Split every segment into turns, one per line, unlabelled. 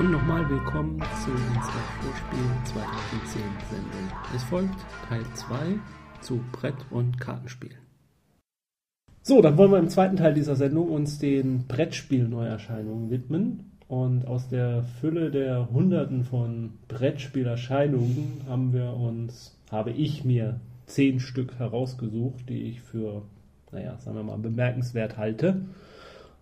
Und nochmal willkommen zu unserer Vorspiel 2010 Sendung. Es folgt Teil 2 zu Brett- und Kartenspielen. So, dann wollen wir im zweiten Teil dieser Sendung uns den Brettspiel-Neuerscheinungen widmen. Und aus der Fülle der Hunderten von Brettspielerscheinungen haben wir uns, habe ich mir zehn Stück herausgesucht, die ich für, naja, sagen wir mal, bemerkenswert halte.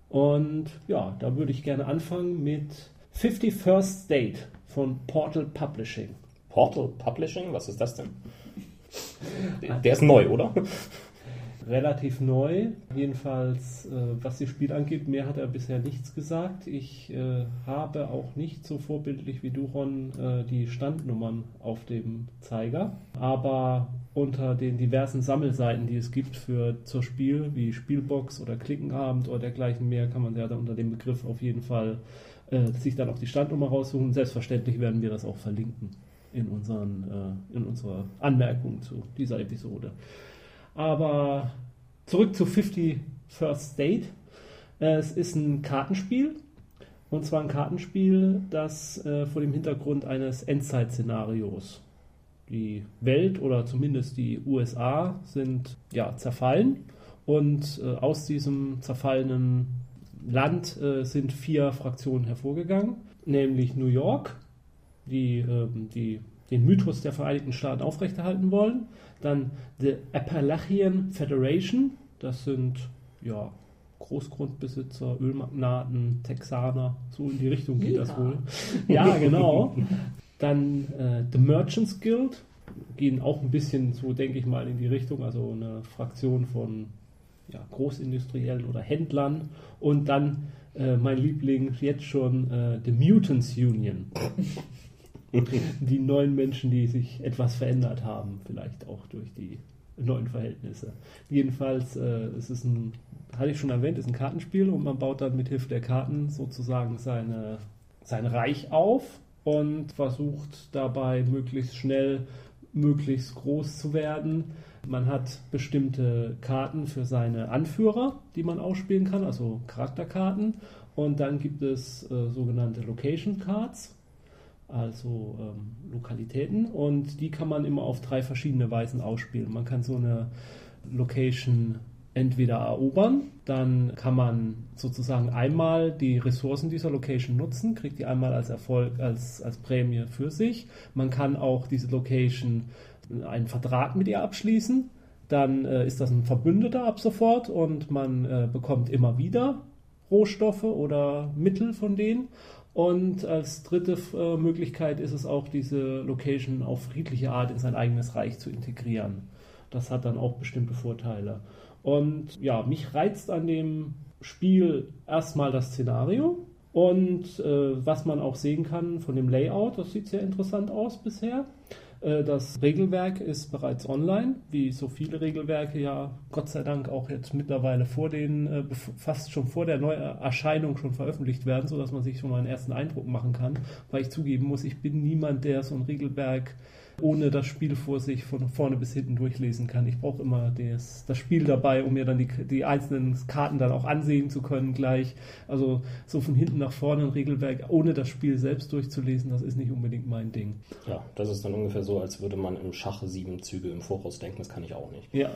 Und ja, da würde ich gerne anfangen mit 51st State von Portal Publishing.
Portal Publishing, was ist das denn? Der ist neu, oder?
Relativ neu, jedenfalls äh, was das Spiel angeht. Mehr hat er bisher nichts gesagt. Ich äh, habe auch nicht so vorbildlich wie du, Ron, äh, die Standnummern auf dem Zeiger. Aber unter den diversen Sammelseiten, die es gibt für zur Spiel, wie Spielbox oder Klickenabend oder dergleichen mehr, kann man ja dann unter dem Begriff auf jeden Fall äh, sich dann auch die Standnummer raussuchen. Selbstverständlich werden wir das auch verlinken in, unseren, äh, in unserer Anmerkung zu dieser Episode. Aber zurück zu 50 First State. Es ist ein Kartenspiel. Und zwar ein Kartenspiel, das äh, vor dem Hintergrund eines Endzeit-Szenarios. Die Welt oder zumindest die USA sind ja zerfallen. Und äh, aus diesem zerfallenen Land äh, sind vier Fraktionen hervorgegangen, nämlich New York, die, ähm, die den Mythos der Vereinigten Staaten aufrechterhalten wollen. Dann the Appalachian Federation, das sind ja Großgrundbesitzer, Ölmagnaten, Texaner, so in die Richtung geht ja. das wohl. Ja, genau. Dann äh, The Merchants Guild, gehen auch ein bisschen so, denke ich mal, in die Richtung, also eine Fraktion von ja, Großindustriellen oder Händlern. Und dann äh, mein Liebling jetzt schon äh, The Mutants Union. die neuen Menschen, die sich etwas verändert haben, vielleicht auch durch die neuen Verhältnisse. Jedenfalls, äh, es ist ein, hatte ich schon erwähnt, ist ein Kartenspiel und man baut dann mit Hilfe der Karten sozusagen seine, sein Reich auf und versucht dabei möglichst schnell, möglichst groß zu werden. Man hat bestimmte Karten für seine Anführer, die man ausspielen kann, also Charakterkarten. Und dann gibt es äh, sogenannte Location Cards, also ähm, Lokalitäten und die kann man immer auf drei verschiedene Weisen ausspielen. Man kann so eine Location entweder erobern, dann kann man sozusagen einmal die Ressourcen dieser Location nutzen, kriegt die einmal als Erfolg, als, als Prämie für sich. Man kann auch diese Location einen Vertrag mit ihr abschließen, dann äh, ist das ein Verbündeter ab sofort und man äh, bekommt immer wieder Rohstoffe oder Mittel von denen. Und als dritte äh, Möglichkeit ist es auch, diese Location auf friedliche Art in sein eigenes Reich zu integrieren. Das hat dann auch bestimmte Vorteile. Und ja, mich reizt an dem Spiel erstmal das Szenario und äh, was man auch sehen kann von dem Layout. Das sieht sehr interessant aus bisher. Äh, das Regelwerk ist bereits online, wie so viele Regelwerke ja Gott sei Dank auch jetzt mittlerweile vor den, äh, fast schon vor der Neuerscheinung schon veröffentlicht werden, sodass man sich schon mal einen ersten Eindruck machen kann. Weil ich zugeben muss, ich bin niemand, der so ein Regelwerk ohne das Spiel vor sich von vorne bis hinten durchlesen kann. Ich brauche immer das, das Spiel dabei, um mir dann die, die einzelnen Karten dann auch ansehen zu können gleich. Also so von hinten nach vorne ein Regelwerk, ohne das Spiel selbst durchzulesen, das ist nicht unbedingt mein Ding.
Ja, das ist dann ungefähr so, als würde man im Schach sieben Züge im Voraus denken. Das kann ich auch nicht.
Ja.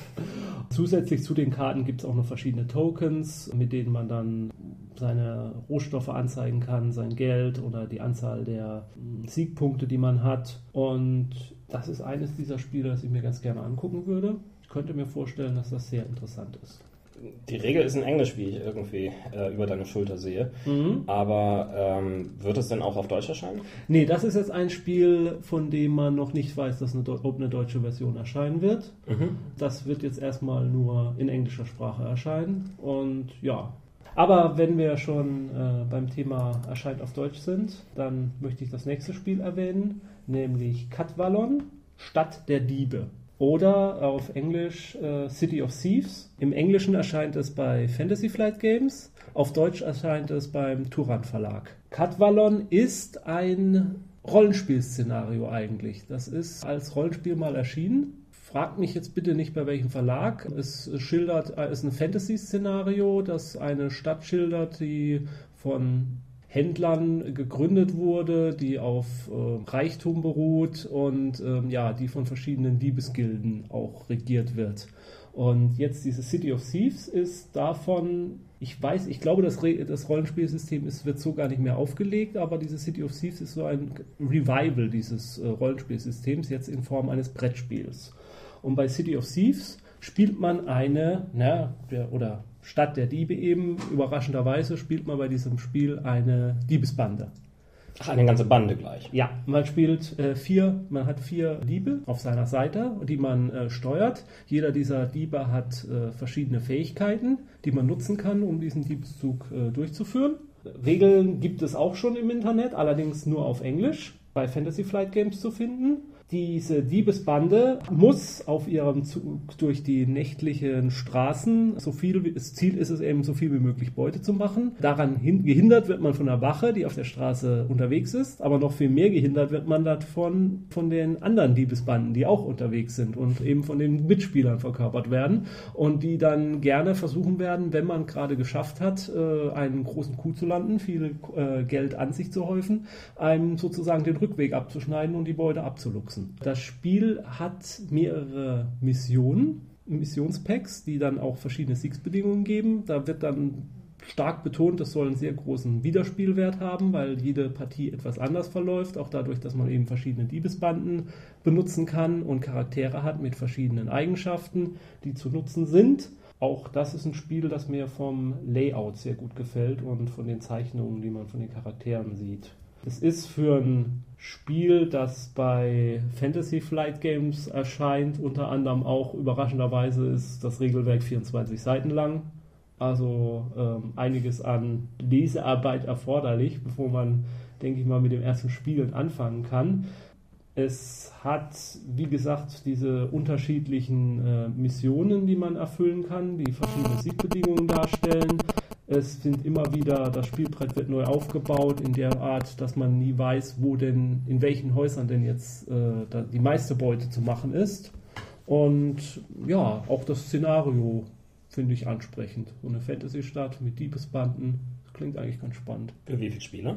Zusätzlich zu den Karten gibt es auch noch verschiedene Tokens, mit denen man dann seine Rohstoffe anzeigen kann, sein Geld oder die Anzahl der hm, Siegpunkte, die man hat. Und das ist eines dieser Spiele, das ich mir ganz gerne angucken würde. Ich könnte mir vorstellen, dass das sehr interessant ist.
Die Regel ist in Englisch, wie ich irgendwie äh, über deine Schulter sehe. Mhm. Aber ähm, wird es denn auch auf Deutsch erscheinen?
Nee, das ist jetzt ein Spiel, von dem man noch nicht weiß, dass eine, ob eine deutsche Version erscheinen wird. Mhm. Das wird jetzt erstmal nur in englischer Sprache erscheinen. Und ja, aber wenn wir schon äh, beim Thema erscheint auf Deutsch sind, dann möchte ich das nächste Spiel erwähnen, nämlich Katwallon, Stadt der Diebe. Oder auf Englisch äh, City of Thieves. Im Englischen erscheint es bei Fantasy Flight Games, auf Deutsch erscheint es beim Turan Verlag. Katwallon ist ein Rollenspielszenario eigentlich. Das ist als Rollenspiel mal erschienen Fragt mich jetzt bitte nicht bei welchem Verlag. Es schildert, es ist ein Fantasy-Szenario, das eine Stadt schildert, die von Händlern gegründet wurde, die auf äh, Reichtum beruht und ähm, ja, die von verschiedenen Diebesgilden auch regiert wird. Und jetzt diese City of Thieves ist davon, ich weiß, ich glaube, das, Re das Rollenspielsystem ist, wird so gar nicht mehr aufgelegt, aber diese City of Thieves ist so ein Revival dieses äh, Rollenspielsystems, jetzt in Form eines Brettspiels. Und bei City of Thieves spielt man eine, na, der, oder statt der Diebe eben, überraschenderweise spielt man bei diesem Spiel eine Diebesbande.
Ach, eine ganze Bande gleich.
Ja, man spielt äh, vier, man hat vier Diebe auf seiner Seite, die man äh, steuert. Jeder dieser Diebe hat äh, verschiedene Fähigkeiten, die man nutzen kann, um diesen Diebszug äh, durchzuführen. Regeln gibt es auch schon im Internet, allerdings nur auf Englisch, bei Fantasy Flight Games zu finden. Diese Diebesbande muss auf ihrem Zug durch die nächtlichen Straßen, so viel, das Ziel ist es eben, so viel wie möglich Beute zu machen. Daran hin, gehindert wird man von der Wache, die auf der Straße unterwegs ist, aber noch viel mehr gehindert wird man davon von den anderen Diebesbanden, die auch unterwegs sind und eben von den Mitspielern verkörpert werden und die dann gerne versuchen werden, wenn man gerade geschafft hat, äh, einen großen Coup zu landen, viel äh, Geld an sich zu häufen, einem sozusagen den Rückweg abzuschneiden und die Beute abzuluxen nutzen. Das Spiel hat mehrere Missionen, Missionspacks, die dann auch verschiedene Siegsbedingungen geben. Da wird dann stark betont, das soll einen sehr großen Wiederspielwert haben, weil jede Partie etwas anders verläuft, auch dadurch, dass man eben verschiedene Diebesbanden benutzen kann und Charaktere hat mit verschiedenen Eigenschaften, die zu nutzen sind. Auch das ist ein Spiel, das mir vom Layout sehr gut gefällt und von den Zeichnungen, die man von den Charakteren sieht. Es ist für ein Spiel, das bei Fantasy Flight Games erscheint, unter anderem auch überraschenderweise ist das Regelwerk 24 Seiten lang. Also ähm, einiges an Lesearbeit erforderlich, bevor man, denke ich mal, mit dem ersten Spielen anfangen kann. Es hat, wie gesagt, diese unterschiedlichen äh, Missionen, die man erfüllen kann, die verschiedene Siegbedingungen darstellen. Es sind immer wieder, das Spielbrett wird neu aufgebaut in der Art, dass man nie weiß, wo denn, in welchen Häusern denn jetzt äh, die meiste Beute zu machen ist. Und ja, auch das Szenario finde ich ansprechend. So eine Fantasy-Stadt mit Diebesbanden, das klingt eigentlich ganz spannend.
Für wie viele Spieler?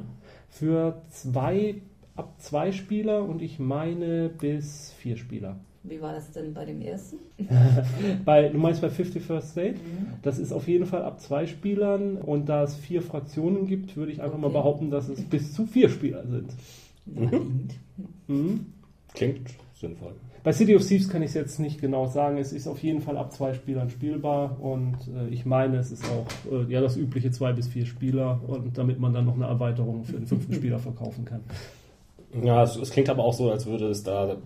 Für zwei, ab zwei Spieler und ich meine bis vier Spieler.
Wie war das denn bei dem ersten?
bei, du meinst bei 51st State? Mhm. Das ist auf jeden Fall ab zwei Spielern und da es vier Fraktionen gibt, würde ich einfach okay. mal behaupten, dass es bis zu vier Spieler sind.
Mhm. Mhm. Klingt sinnvoll.
Bei City of Thieves kann ich es jetzt nicht genau sagen. Es ist auf jeden Fall ab zwei Spielern spielbar und äh, ich meine, es ist auch äh, ja das übliche zwei bis vier Spieler und damit man dann noch eine Erweiterung für den fünften Spieler verkaufen kann.
Ja, es, es, klingt aber auch so, als würde es da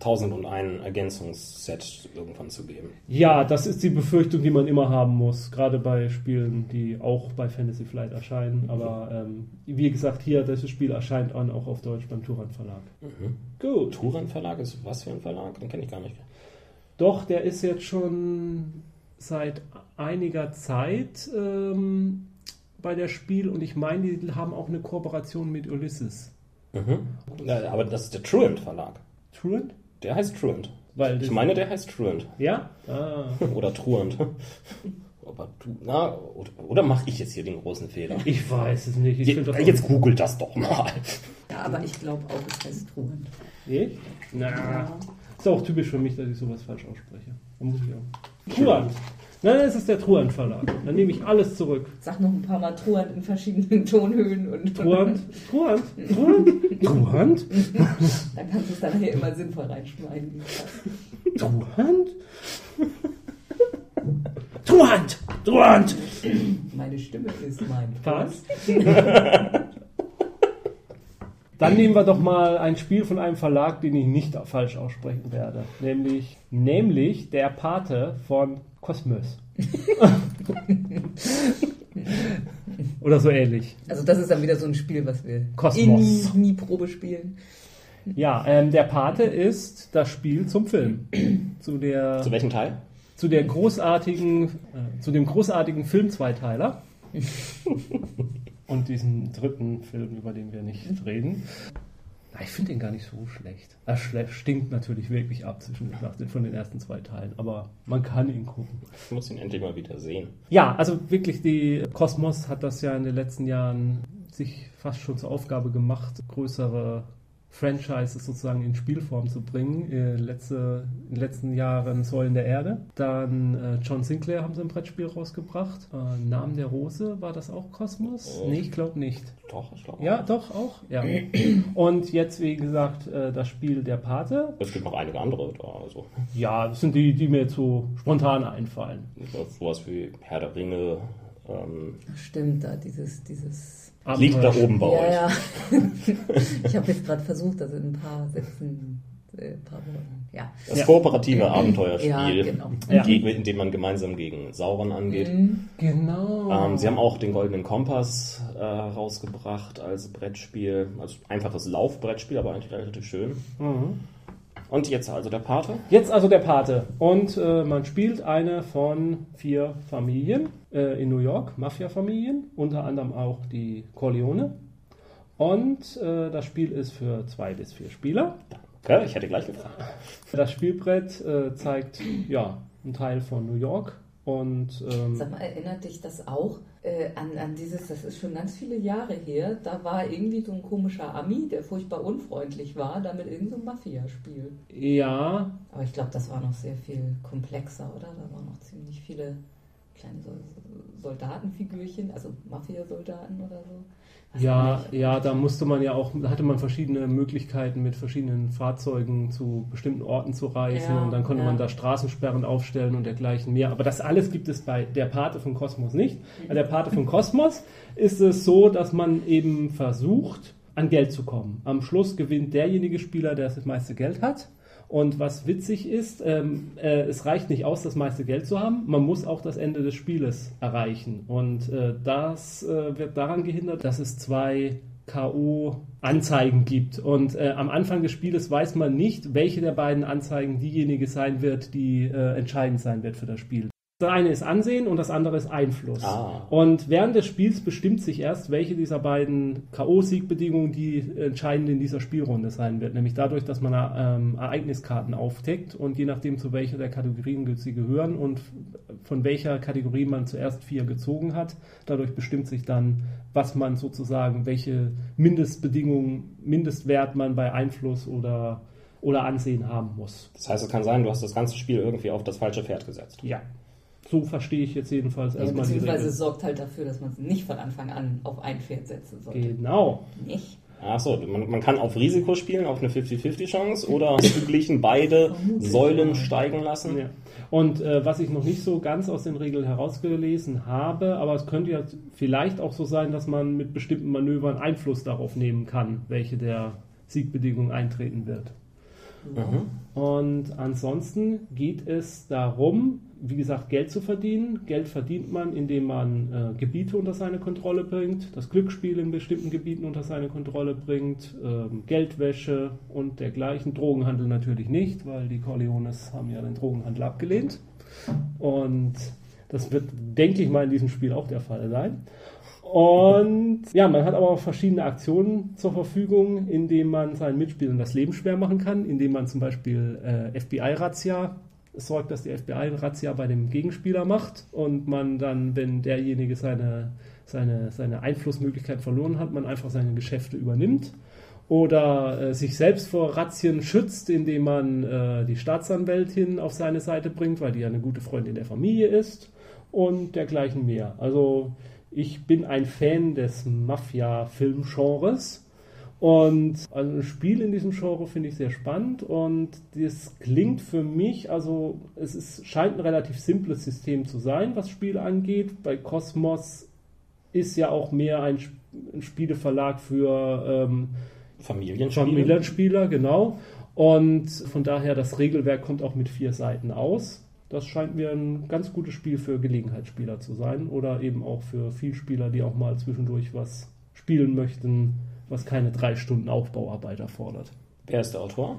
1001 Ergänzungsset irgendwann zu geben.
Ja, das ist die Befürchtung, die man immer haben muss, gerade bei Spielen, die auch bei Fantasy Flight erscheinen. Aber ähm, wie gesagt, hier, dieses Spiel erscheint auch auf Deutsch beim Turan Verlag.
Mhm. Gut. Turan Verlag ist was für ein Verlag? Den kenne ich gar nicht.
Doch, der ist jetzt schon seit einiger Zeit ähm, bei der Spiel und ich meine, die haben auch eine Kooperation mit Ulysses.
Mhm. Ja, aber das ist der Truant Verlag.
Truant?
Der heißt Truant. Weil ich meine, der heißt Truant.
Ja? Ah.
Oder Truant. Aber du, na, oder, oder mache ich jetzt hier den großen Fehler?
Ich weiß es nicht.
Je, jetzt googelt das doch mal.
Ja, aber ich glaube auch, es heißt Truant.
Nee? Na. Ja. Ist auch typisch für mich, dass ich sowas falsch ausspreche. Da muss ich auch. Truant. Nein, es ist der Truant Verlag. Dann nehme ich alles zurück.
Sag noch ein paar Mal Truant in verschiedenen Tonhöhen und.
Truant? Truant? Truant? Truant?
Dann kannst du es dann hier immer sinnvoll reinschneiden.
Truant? Truant! Truant!
Meine Stimme ist mein
Was? Dann nehmen wir doch mal ein Spiel von einem Verlag, den ich nicht falsch aussprechen werde. Nämlich, nämlich der Pate von Cosmos. Oder so ähnlich.
Also das ist dann wieder so ein Spiel, was wir
Kosmos.
in nie Probe spielen.
Ja, ähm, der Pate ist das Spiel zum Film. Zu der.
Zu welchem Teil?
Zu der großartigen, äh, zu dem großartigen Film-Zweiteiler. Und diesen dritten Film, über den wir nicht reden. Ich finde den gar nicht so schlecht. Er stinkt natürlich wirklich ab zwischen von den ersten zwei Teilen, aber man kann ihn gucken.
Ich muss ihn endlich mal wieder sehen.
Ja, also wirklich, die Kosmos hat das ja in den letzten Jahren sich fast schon zur Aufgabe gemacht, größere Franchises sozusagen in Spielform zu bringen. Äh, letzte, in den letzten Jahren Säulen der Erde. Dann äh, John Sinclair haben sie ein Brettspiel rausgebracht. Äh, Namen der Rose, war das auch Kosmos?
Oh.
Nee, ich glaube nicht.
Doch, ich glaube.
Ja, doch, auch. Ja. Und jetzt, wie gesagt, äh, das Spiel Der Pate.
Es gibt noch einige andere da. Also,
Ja, das sind die, die mir jetzt so spontan einfallen.
sowas wie Herr der Ringe. Ähm,
Stimmt, da dieses, dieses.
Liegt da
Abenteuer-
oben bei
ja,
euch.
ja. ich habe jetzt gerade versucht, das in ein paar Sätzen, äh, ein paar Worten. Ja.
Das
Ja.
kooperative Abenteuerspiel,
Ja, genau.
Ja.
gegen- in dem man gemeinsam gegen Sauron angeht.
Mhm.
Genau.
Ähm, sie haben auch den Goldenen Kompass äh, rausgebracht als Brettspiel, als einfaches Laufbrettspiel, aber eigentlich relativ schön.
Mhm.
Und jetzt also der Pate.
Jetzt also der Pate. Und äh, man spielt eine von vier Familien äh, in New York, Mafia-Familien, unter anderem auch die Corleone. Und äh, das Spiel ist für zwei bis vier Spieler.
Okay, ich hätte gleich gefragt.
Das Spielbrett äh, zeigt ja einen Teil von New York. Und ähm,
Sag mal, erinnert dich das auch äh, an, an dieses, das ist schon ganz viele Jahre her, da war irgendwie so ein komischer Ami, der furchtbar unfreundlich war, da mit irgendeinem so Mafia-Spiel.
ja,
Aber ich glaube, das war noch sehr viel komplexer, oder? Da waren noch ziemlich viele kleine Sol Soldatenfigürchen, also Mafia-Soldaten oder so.
Ja, ja, da musste man ja auch, da hatte man verschiedene Möglichkeiten mit verschiedenen Fahrzeugen zu bestimmten Orten zu reisen
Ja,
und dann konnte
ja.
man da Straßensperren aufstellen und dergleichen mehr. Aber das alles gibt es bei der Pate von Kosmos nicht. Bei der Pate von Kosmos ist es so, dass man eben versucht, an Geld zu kommen. Am Schluss gewinnt derjenige Spieler, der das meiste Geld hat. Und was witzig ist, ähm, äh, es reicht nicht aus, das meiste Geld zu haben, man muss auch das Ende des Spieles erreichen. Und äh, das äh, wird daran gehindert, dass es zwei K.O.-Anzeigen gibt. Und äh, am Anfang des Spieles weiß man nicht, welche der beiden Anzeigen diejenige sein wird, die äh, entscheidend sein wird für das Spiel. Das eine ist Ansehen und das andere ist Einfluss.
Ah.
Und während des Spiels bestimmt sich erst, welche dieser beiden K.O.-Siegbedingungen die entscheidend in dieser Spielrunde sein wird. Nämlich dadurch, dass man ähm, Ereigniskarten aufdeckt und je nachdem, zu welcher der Kategorien sie gehören und von welcher Kategorie man zuerst vier gezogen hat, dadurch bestimmt sich dann, was man sozusagen, welche Mindestbedingungen, Mindestwert man bei Einfluss oder, oder Ansehen haben muss.
Das heißt, es kann sein, du hast das ganze Spiel irgendwie auf das falsche Pferd gesetzt.
Ja. So verstehe ich jetzt jedenfalls
Ja,
erstmal die
beziehungsweise
Regel.
es sorgt halt dafür, dass man es nicht von Anfang an auf ein Pferd setzen sollte.
Genau.
Nicht?
Achso, man, man kann auf Risiko spielen, auf eine 50-50-Chance oder hast du glichen beide Säulen steigen lassen?
Ja. Und äh, was ich noch nicht so ganz aus den Regeln herausgelesen habe, aber es könnte ja vielleicht auch so sein, dass man mit bestimmten Manövern Einfluss darauf nehmen kann, welche der Siegbedingung eintreten wird.
Mhm.
Und ansonsten geht es darum, wie gesagt, Geld zu verdienen. Geld verdient man, indem man äh, Gebiete unter seine Kontrolle bringt, das Glücksspiel in bestimmten Gebieten unter seine Kontrolle bringt, ähm, Geldwäsche und dergleichen. Drogenhandel natürlich nicht, weil die Corleones haben ja den Drogenhandel abgelehnt. Und das wird, denke ich mal, in diesem Spiel auch der Fall sein. Und ja, man hat aber auch verschiedene Aktionen zur Verfügung, indem man seinen Mitspielern das Leben schwer machen kann, indem man zum Beispiel äh, FBI-Razzia sorgt, dass die FBI-Razzia bei dem Gegenspieler macht und man dann, wenn derjenige seine, seine, seine Einflussmöglichkeit verloren hat, man einfach seine Geschäfte übernimmt. Oder äh, sich selbst vor Razzien schützt, indem man äh, die Staatsanwältin auf seine Seite bringt, weil die ja eine gute Freundin der Familie ist und dergleichen mehr. Also ich bin ein Fan des Mafia-Film-Genres und also ein Spiel in diesem Genre finde ich sehr spannend und das klingt für mich, also es ist, scheint ein relativ simples System zu sein, was Spiele angeht. Bei Cosmos ist ja auch mehr ein, ein Spieleverlag für ähm,
Familienspiele.
Familienspieler, genau. Und von daher, das Regelwerk kommt auch mit vier Seiten aus. Das scheint mir ein ganz gutes Spiel für Gelegenheitsspieler zu sein oder eben auch für Vielspieler, die auch mal zwischendurch was spielen möchten, was keine drei Stunden Aufbauarbeit erfordert.
Wer ist der Autor?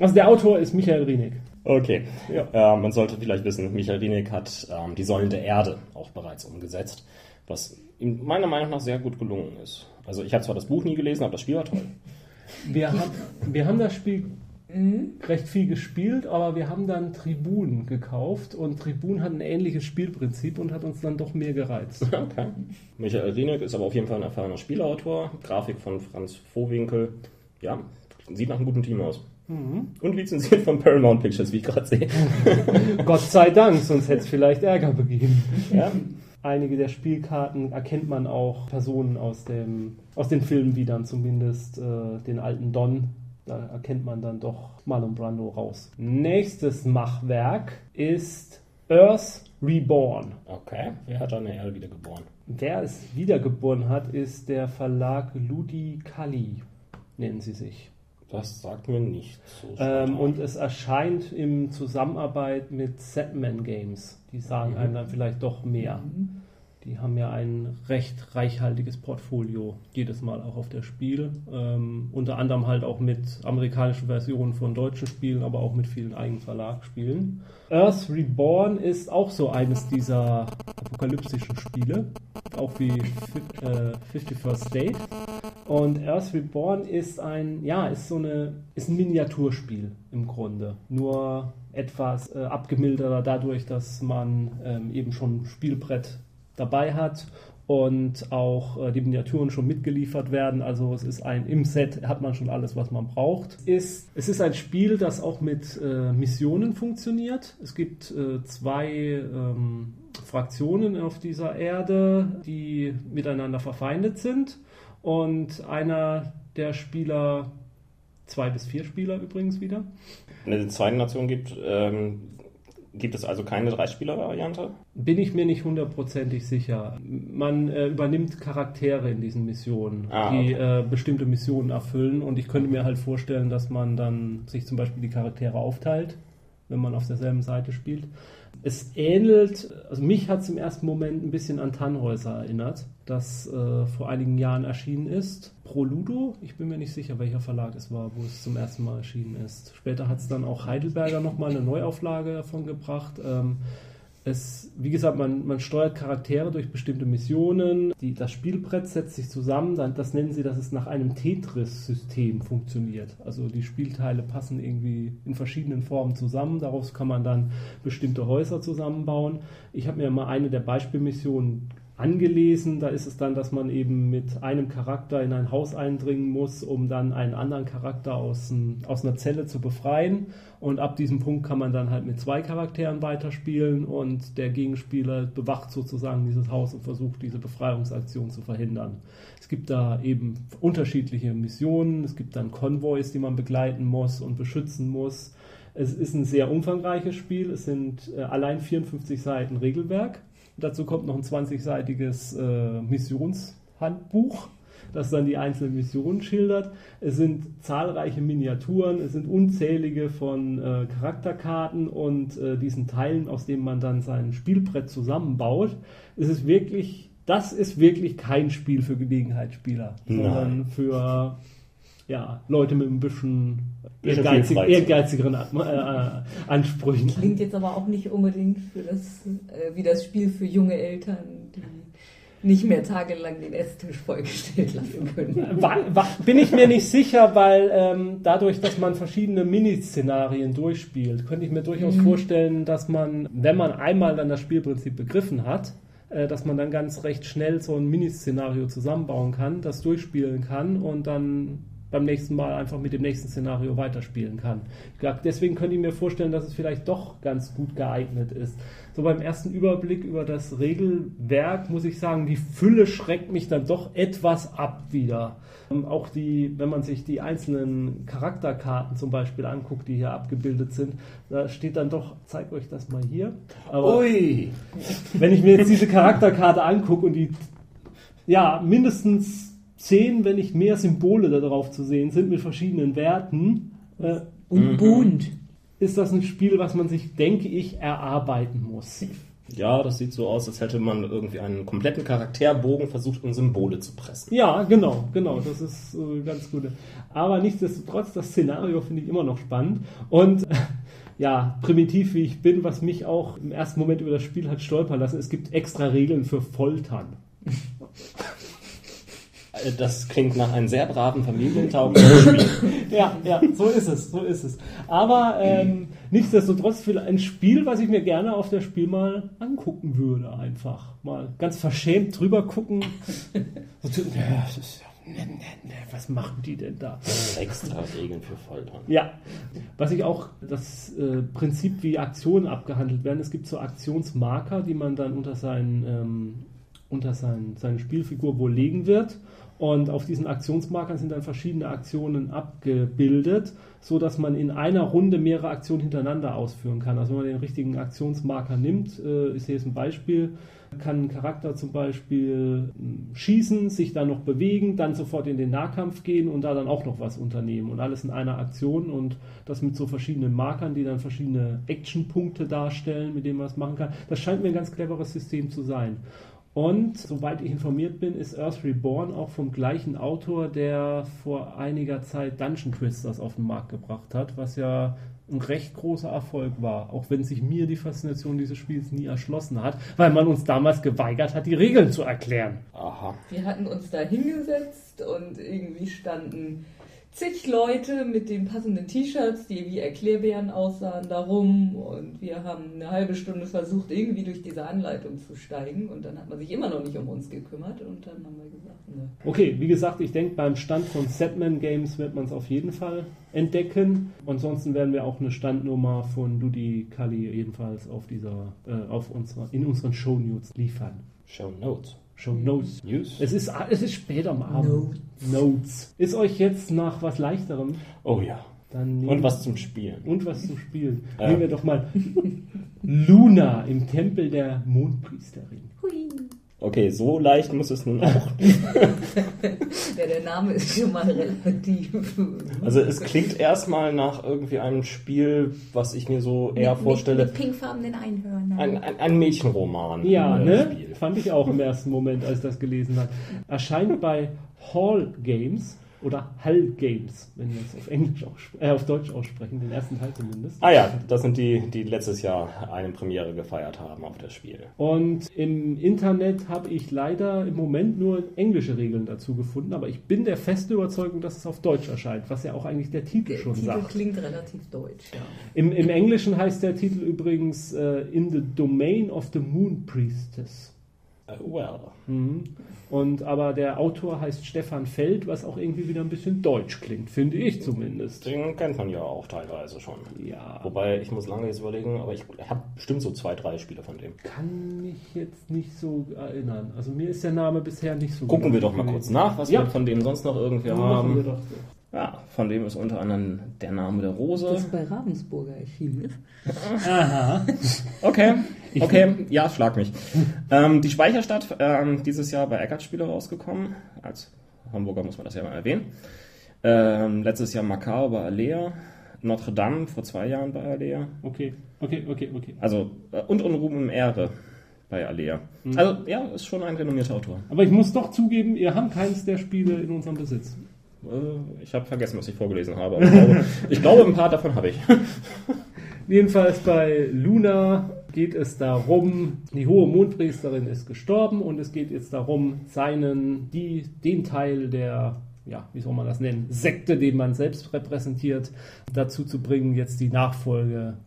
Also der Autor ist Michael Rienig.
Okay.
Ja.
Äh, man sollte vielleicht wissen, Michael Rienig hat ähm, die Säulen der Erde auch bereits umgesetzt, was ihm meiner Meinung nach sehr gut gelungen ist. Also ich habe zwar das Buch nie gelesen, aber das Spiel war toll.
Wir, haben, wir haben das Spiel recht viel gespielt, aber wir haben dann Tribun gekauft und Tribun hat ein ähnliches Spielprinzip und hat uns dann doch mehr gereizt.
Okay. Michael Rieneck ist aber auf jeden Fall ein erfahrener Spielautor. Grafik von Franz Vohwinkel. Ja, sieht nach einem guten Team aus. Und lizenziert von Paramount Pictures, wie ich gerade sehe.
Gott sei Dank, sonst hätte es vielleicht Ärger begeben.
Ja.
Einige der Spielkarten erkennt man auch Personen aus, dem, aus den Filmen wie dann zumindest äh, den alten Don. Da erkennt man dann doch Marlon Brando raus. Nächstes Machwerk ist Earth Reborn.
Okay. Wer hat dann Erde wieder geboren?
Wer es wiedergeboren hat, ist der Verlag Ludi Kali, nennen sie sich.
Das sagt mir nicht so.
Ähm, und es erscheint in Zusammenarbeit mit Setman Games. Die sagen
Mhm.
einem dann vielleicht doch mehr. Die haben ja ein recht reichhaltiges Portfolio, jedes Mal auch auf der Spiel. Ähm, unter anderem halt auch mit amerikanischen Versionen von deutschen Spielen, aber auch mit vielen Eigenverlagsspielen. Earth Reborn ist auch so eines dieser apokalyptischen Spiele, auch wie äh, 51st State. Und Earth Reborn ist ein, ja, ist so eine, ist ein Miniaturspiel im Grunde. Nur etwas äh, abgemilderter dadurch, dass man ähm, eben schon Spielbrett dabei hat und auch äh, die Miniaturen schon mitgeliefert werden. Also es ist ein im Set hat man schon alles, was man braucht. Ist, es ist ein Spiel, das auch mit äh, Missionen funktioniert. Es gibt äh, zwei ähm, Fraktionen auf dieser Erde, die miteinander verfeindet sind. Und einer der Spieler, zwei bis vier Spieler übrigens wieder,
Wenn es eine zweite Nation gibt, ähm, gibt es also keine Dreispieler-Variante?
bin ich mir nicht hundertprozentig sicher. Man äh, übernimmt Charaktere in diesen Missionen,
Ah,
die
okay.
äh, bestimmte Missionen erfüllen. Und ich könnte mir halt vorstellen, dass man dann sich zum Beispiel die Charaktere aufteilt, wenn man auf derselben Seite spielt. Es ähnelt, also mich hat es im ersten Moment ein bisschen an Tannhäuser erinnert, das äh, vor einigen Jahren erschienen ist. Pro Ludo, ich bin mir nicht sicher, welcher Verlag es war, wo es zum ersten Mal erschienen ist. Später hat es dann auch Heidelberger nochmal eine Neuauflage davon gebracht. Ähm, es, wie gesagt, man, man steuert Charaktere durch bestimmte Missionen. Die, das Spielbrett setzt sich zusammen. Das nennen sie, dass es nach einem Tetris-System funktioniert. Also die Spielteile passen irgendwie in verschiedenen Formen zusammen. Daraus kann man dann bestimmte Häuser zusammenbauen. Ich habe mir mal eine der Beispielmissionen angelesen. Da ist es dann, dass man eben mit einem Charakter in ein Haus eindringen muss, um dann einen anderen Charakter aus, ein, aus einer Zelle zu befreien. Und ab diesem Punkt kann man dann halt mit zwei Charakteren weiterspielen und der Gegenspieler bewacht sozusagen dieses Haus und versucht, diese Befreiungsaktion zu verhindern. Es gibt da eben unterschiedliche Missionen. Es gibt dann Konvois, die man begleiten muss und beschützen muss. Es ist ein sehr umfangreiches Spiel. Es sind äh, allein 54 Seiten Regelwerk. Dazu kommt noch ein 20-seitiges äh, Missionshandbuch, das dann die einzelnen Missionen schildert. Es sind zahlreiche Miniaturen, es sind unzählige von äh, Charakterkarten und äh, diesen Teilen, aus denen man dann sein Spielbrett zusammenbaut. Es ist wirklich, das ist wirklich kein Spiel für Gelegenheitsspieler,
Nein.
sondern für ja, Leute mit ein bisschen ehrgeizig, ehrgeizigeren äh, Ansprüchen.
Klingt jetzt aber auch nicht unbedingt für das, äh, wie das Spiel für junge Eltern, die nicht mehr tagelang den Esstisch vollgestellt lassen können.
Wa- wa- bin ich mir nicht sicher, weil ähm, dadurch, dass man verschiedene Miniszenarien durchspielt, könnte ich mir durchaus vorstellen, dass man, wenn man einmal dann das Spielprinzip begriffen hat, äh, dass man dann ganz recht schnell so ein Miniszenario zusammenbauen kann, das durchspielen kann und dann beim nächsten Mal einfach mit dem nächsten Szenario weiterspielen kann. Deswegen könnte ich mir vorstellen, dass es vielleicht doch ganz gut geeignet ist. So beim ersten Überblick über das Regelwerk muss ich sagen, die Fülle schreckt mich dann doch etwas ab wieder. Ähm, Auch die, wenn man sich die einzelnen Charakterkarten zum Beispiel anguckt, die hier abgebildet sind, da steht dann doch, zeig euch das mal hier. Aber
Ui!
wenn ich mir jetzt diese Charakterkarte angucke und die, ja, mindestens zehn, wenn nicht mehr Symbole darauf zu sehen sind mit verschiedenen Werten, äh,
Und bunt.
ist das ein Spiel, was man sich, denke ich, erarbeiten muss.
Ja, das sieht so aus, als hätte man irgendwie einen kompletten Charakterbogen versucht, in Symbole zu pressen.
Ja, genau, genau, das ist äh, ganz gut. Aber nichtsdestotrotz, das Szenario finde ich immer noch spannend. Und äh, ja, primitiv wie ich bin, was mich auch im ersten Moment über das Spiel hat stolpern lassen, es gibt extra Regeln für Foltern.
Äh, das klingt nach einem sehr braven familientauglichen Spiel.
ja, ja, so ist es, so ist es. Aber ähm, nichtsdestotrotz ein Spiel, was ich mir gerne auf der Spiel mal angucken würde, einfach mal ganz verschämt drüber gucken. So, ja, das ist ja was machen die denn da?
Extra Regeln für Folter.
Ja, was ich auch, das äh, Prinzip, wie Aktionen abgehandelt werden, es gibt so Aktionsmarker, die man dann unter, seinen, ähm, unter sein, seine Spielfigur wohl legen wird. Und auf diesen Aktionsmarkern sind dann verschiedene Aktionen abgebildet, so dass man in einer Runde mehrere Aktionen hintereinander ausführen kann. Also wenn man den richtigen Aktionsmarker nimmt, äh, ist hier jetzt ein Beispiel, kann ein Charakter zum Beispiel hm, schießen, sich dann noch bewegen, dann sofort in den Nahkampf gehen und da dann auch noch was unternehmen und alles in einer Aktion und das mit so verschiedenen Markern, die dann verschiedene Actionpunkte darstellen, mit denen man das machen kann. Das scheint mir ein ganz cleveres System zu sein. Und soweit ich informiert bin, ist Earth Reborn auch vom gleichen Autor, der vor einiger Zeit Dungeon Twisters auf den Markt gebracht hat, was ja ein recht großer Erfolg war, auch wenn sich mir die Faszination dieses Spiels nie erschlossen hat, weil man uns damals geweigert hat, die Regeln zu erklären.
Aha. Wir hatten uns da hingesetzt und irgendwie standen zig Leute mit den passenden T-Shirts, die wie Erklärbären aussahen, darum. Und wir haben eine halbe Stunde versucht, irgendwie durch diese Anleitung zu steigen. Und dann hat man sich immer noch nicht um uns gekümmert. Und dann haben wir gesagt, ne.
Okay, wie gesagt, ich denke, beim Stand von Setman Games wird man es auf jeden Fall entdecken. Ansonsten werden wir auch eine Standnummer von Ludi Kali jedenfalls auf dieser, äh, auf unserer, in unseren Show Notes liefern.
Show Notes.
Show Notes.
News.
Es ist, es ist spät am Abend. Notes. Notes. Ist euch jetzt nach was leichterem?
Oh ja. und was zum Spielen.
Und was zum Spielen. Äh. Nehmen wir doch mal Luna im Tempel der Mondpriesterin. Hui.
Okay, so leicht muss es nun auch.
ja, der Name ist schon mal relativ.
Also es klingt erstmal nach irgendwie einem Spiel, was ich mir so eher mit, vorstelle.
Mit, mit pinkfarbenen Einhörnern.
Ein, ein, ein Mädchenroman.
Ja, ne? Spiel. Fand ich auch im ersten Moment, als ich das gelesen habe. Erscheint bei Hall Games oder Hull Games, wenn wir es auf Englisch äh, auf Deutsch aussprechen, den ersten Teil zumindest.
Ah ja, das sind die, die letztes Jahr eine Premiere gefeiert haben auf das Spiel.
Und im Internet habe ich leider im Moment nur englische Regeln dazu gefunden, aber ich bin der festen Überzeugung, dass es auf Deutsch erscheint, was ja auch eigentlich der Titel der schon
Titel
sagt.
Der Titel klingt relativ deutsch, ja.
Im, Im Englischen heißt der Titel übrigens uh, In the Domain of the Moon Priestess.
Uh, well.
Mhm. Und aber der Autor heißt Stefan Feld, was auch irgendwie wieder ein bisschen deutsch klingt, finde ich zumindest.
Den kennt man ja auch teilweise schon.
Ja.
Wobei ich muss lange jetzt überlegen, aber ich habe bestimmt so zwei, drei Spiele von dem.
Kann mich jetzt nicht so erinnern. Also mir ist der Name bisher nicht so.
Gucken wir doch mal kurz nach, was ja. wir von dem sonst noch irgendwie haben.
Wir.
Ja, von dem ist unter anderem der Name der Rose.
Das bei Ravensburger erschienen ist.
Aha.
Okay, okay, ja, schlag mich. ähm, die Speicherstadt, ähm, dieses Jahr bei Eckert Spiele rausgekommen. Als Hamburger muss man das ja mal erwähnen. Ähm, letztes Jahr Macau bei Alea. Notre Dame vor zwei Jahren bei Alea.
Okay, okay, okay, okay.
Also, äh, und Unruhm im Ehre bei Alea. Mhm. Also, ja, ist schon ein renommierter Autor.
Aber ich muss doch zugeben, ihr habt keines der Spiele in unserem Besitz.
Äh, ich habe vergessen, was ich vorgelesen habe. Ich glaube, ich glaube, ein paar davon habe ich.
Jedenfalls bei Luna geht es darum, die hohe Mondpriesterin ist gestorben und es geht jetzt darum, seinen, die, den Teil der, ja, wie soll man das nennen, Sekte, den man selbst repräsentiert, dazu zu bringen, jetzt die Nachfolge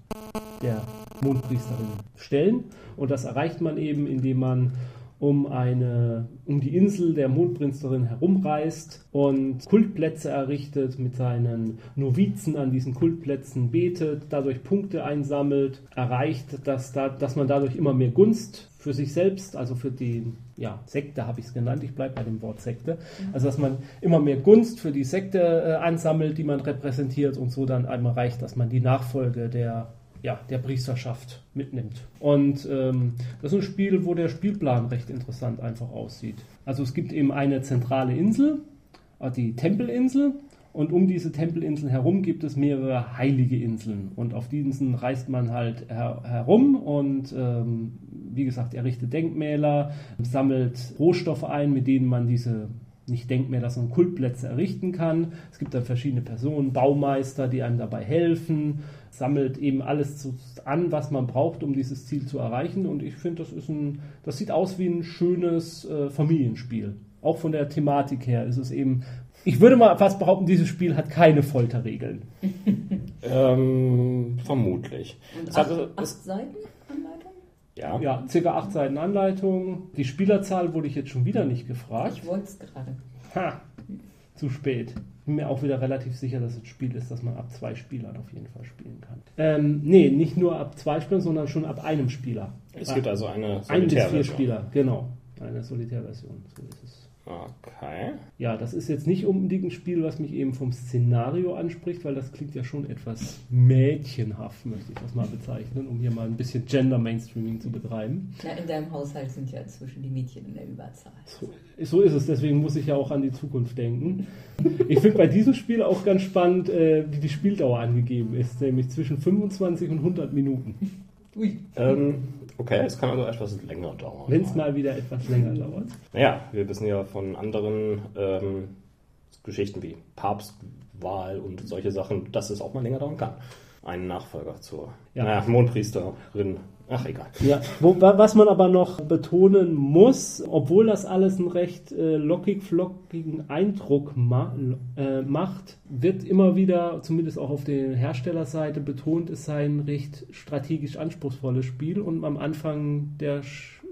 der Mondpriesterin stellen. Und das erreicht man eben, indem man um, eine, um die Insel der Mondprinzerin herumreist und Kultplätze errichtet, mit seinen Novizen an diesen Kultplätzen betet, dadurch Punkte einsammelt, erreicht, dass, da, dass man dadurch immer mehr Gunst für sich selbst, also für die ja, Sekte habe ich es genannt, ich bleibe bei dem Wort Sekte, also dass man immer mehr Gunst für die Sekte äh, ansammelt, die man repräsentiert und so dann einmal reicht, dass man die Nachfolge der ja, der Priesterschaft mitnimmt. Und ähm, das ist ein Spiel, wo der Spielplan recht interessant einfach aussieht. Also es gibt eben eine zentrale Insel, äh, die Tempelinsel, und um diese Tempelinsel herum gibt es mehrere heilige Inseln. Und auf diesen reist man halt her herum und, ähm, wie gesagt, errichtet Denkmäler, sammelt Rohstoffe ein, mit denen man diese nicht Denkmäler, sondern Kultplätze errichten kann. Es gibt dann verschiedene Personen, Baumeister, die einem dabei helfen sammelt eben alles an, was man braucht, um dieses Ziel zu erreichen. Und ich finde, das ist ein, das sieht aus wie ein schönes äh, Familienspiel. auch von der Thematik her ist es eben, ich würde mal fast behaupten, dieses Spiel hat keine Folterregeln.
ähm, vermutlich.
Und
Es
acht,
hat-
acht Seiten Anleitung?
Ja.
Ja, circa acht Seiten Anleitung. Die Spielerzahl wurde ich jetzt schon wieder nicht gefragt.
Ich wollte es gerade.
Ha, zu spät. Bin mir auch wieder relativ sicher, dass es ein Spiel ist, das man ab zwei Spielern auf jeden Fall spielen kann. Ähm, nee, nicht nur ab zwei Spielern, sondern schon ab einem Spieler.
Es gibt also eine
Ein bis vier
Solitärversion.
Spieler, genau. Eine Solitärversion, so ist es.
Okay.
Ja, das ist jetzt nicht unbedingt ein Spiel, was mich eben vom Szenario anspricht, weil das klingt ja schon etwas mädchenhaft, möchte ich das mal bezeichnen, um hier mal ein bisschen Gender-Mainstreaming zu betreiben.
Ja, in deinem Haushalt sind ja inzwischen die Mädchen in der Überzahl.
So, so ist es, deswegen muss ich ja auch an die Zukunft denken. Ich finde bei diesem Spiel auch ganz spannend, äh, wie die Spieldauer angegeben ist, nämlich zwischen 25 und 100 Minuten,
Ui.
Ähm, okay, es kann also etwas länger dauern.
wenn es mal wieder etwas länger dauert.
Naja, wir wissen ja von anderen ähm, Geschichten wie Papstwahl und solche Sachen, dass es auch mal länger dauern kann. Einen Nachfolger zur
Ja.
naja, Mondpriesterin. Ach, egal.
Ja, wo, wa- was man aber noch betonen muss, obwohl das alles einen recht äh, lockig, flockigen Eindruck ma äh, macht, wird immer wieder, zumindest auch auf der Herstellerseite, betont, es sei ein recht strategisch anspruchsvolles Spiel. Und am Anfang der,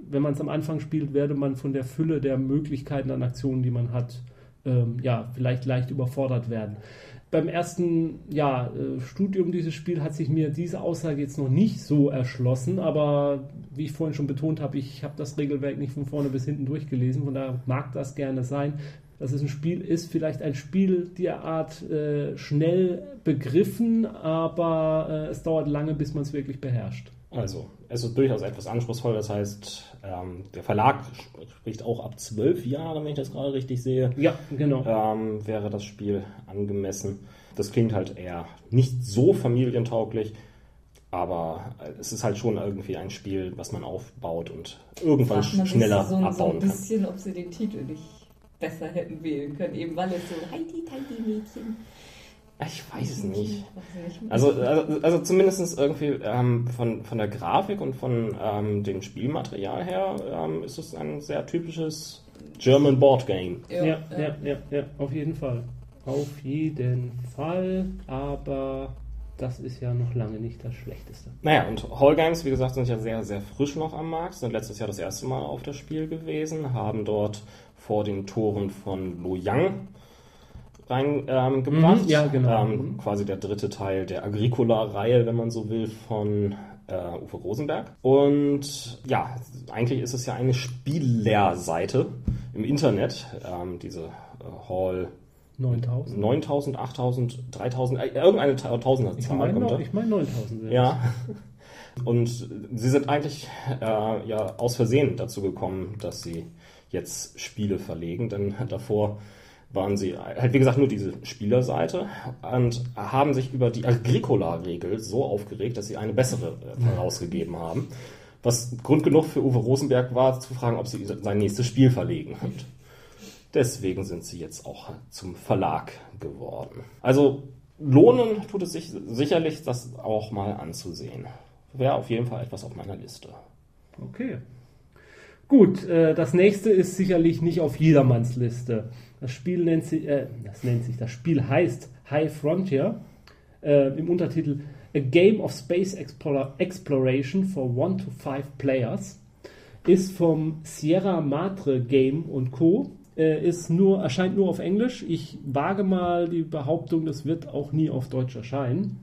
wenn man es am Anfang spielt, werde man von der Fülle der Möglichkeiten an Aktionen, die man hat, ähm, ja, vielleicht leicht überfordert werden beim ersten ja, äh, Studium dieses Spiels hat sich mir diese Aussage jetzt noch nicht so erschlossen, aber wie ich vorhin schon betont habe, ich habe das Regelwerk nicht von vorne bis hinten durchgelesen, von daher mag das gerne sein. Dass es ein Spiel ist, vielleicht ein Spiel derart äh, schnell begriffen, aber äh, es dauert lange, bis man es wirklich beherrscht.
Also, es ist durchaus etwas anspruchsvoll. Das heißt, ähm, der Verlag spricht auch ab zwölf Jahren, wenn ich das gerade richtig sehe,
Ja, genau.
ähm, wäre das Spiel angemessen. Das klingt halt eher nicht so familientauglich, aber es ist halt schon irgendwie ein Spiel, was man aufbaut und irgendwann
man
schneller
so, so ein
abbauen kann.
bisschen, ob sie den Titel nicht besser hätten wählen können, eben weil es so Heidi, Heidi Mädchen.
Ich weiß es nicht. Also, also, also zumindest irgendwie ähm, von, von der Grafik und von ähm, dem Spielmaterial her ähm, ist es ein sehr typisches German Board Game.
Ja, ja, ja, ja, auf jeden Fall. Auf jeden Fall, aber das ist ja noch lange nicht das Schlechteste.
Naja, und Hall Games, wie gesagt, sind ja sehr, sehr frisch noch am Markt, sind letztes Jahr das erste Mal auf das Spiel gewesen, haben dort vor den Toren von Lo Yang reingebracht. Ähm.
Mhm, ja, genau.
Ähm,
Mhm.
Quasi der dritte Teil der Agricola-Reihe, wenn man so will, von äh, Uwe Rosenberg. Und ja, eigentlich ist es ja eine Spielerseite im Internet, ähm, diese äh, Hall
9000.
9000, 8000, 3000, äh, irgendeine
Ich
Tausenderzahl
meine
kommt da.
ich mein 9000. selbst.
Ja. Und sie sind eigentlich äh, ja aus Versehen dazu gekommen, dass sie jetzt Spiele verlegen, denn davor waren sie halt wie gesagt nur diese Spielerseite und haben sich über die Agricola-Regel so aufgeregt, dass sie eine bessere äh, herausgegeben haben. Was Grund genug für Uwe Rosenberg war, zu fragen, ob sie sein nächstes Spiel verlegen. Und deswegen sind sie jetzt auch zum Verlag geworden. Also lohnen tut es sich sicherlich, das auch mal anzusehen. Wäre auf jeden Fall etwas auf meiner Liste.
Okay. Gut, äh, das nächste ist sicherlich nicht auf jedermanns Liste. Das Spiel nennt sich, äh, das nennt sich, das Spiel heißt High Frontier. Äh, Im Untertitel A Game of Space Explora Exploration for One to Five Players. Ist vom Sierra Madre Game und Co. Äh, ist nur, erscheint nur auf Englisch. Ich wage mal die Behauptung, das wird auch nie auf Deutsch erscheinen.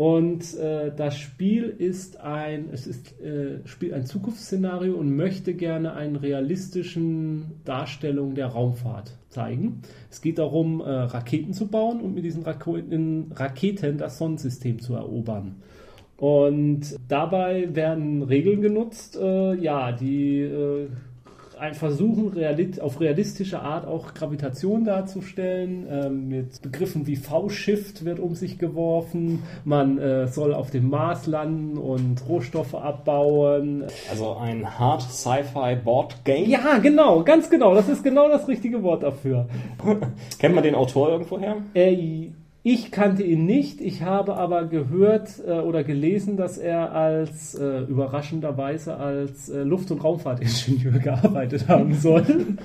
Und äh, das Spiel ist ein, es ist, äh, spielt ein Zukunftsszenario und möchte gerne eine realistischen Darstellung der Raumfahrt zeigen. Es geht darum, äh, Raketen zu bauen und mit diesen Raketen, Raketen das Sonnensystem zu erobern. Und dabei werden Regeln genutzt, äh, ja, die äh, ein versuchen, realit auf realistische Art auch Gravitation darzustellen. Ähm, mit Begriffen wie V-Shift wird um sich geworfen. Man äh, soll auf dem Mars landen und Rohstoffe abbauen.
Also ein Hard Sci-Fi Board Game.
Ja, genau, ganz genau. Das ist genau das richtige Wort dafür.
Kennt man den Autor irgendwoher?
Äh, ich kannte ihn nicht, ich habe aber gehört äh, oder gelesen, dass er als äh, überraschenderweise als äh, Luft- und Raumfahrtingenieur gearbeitet haben soll.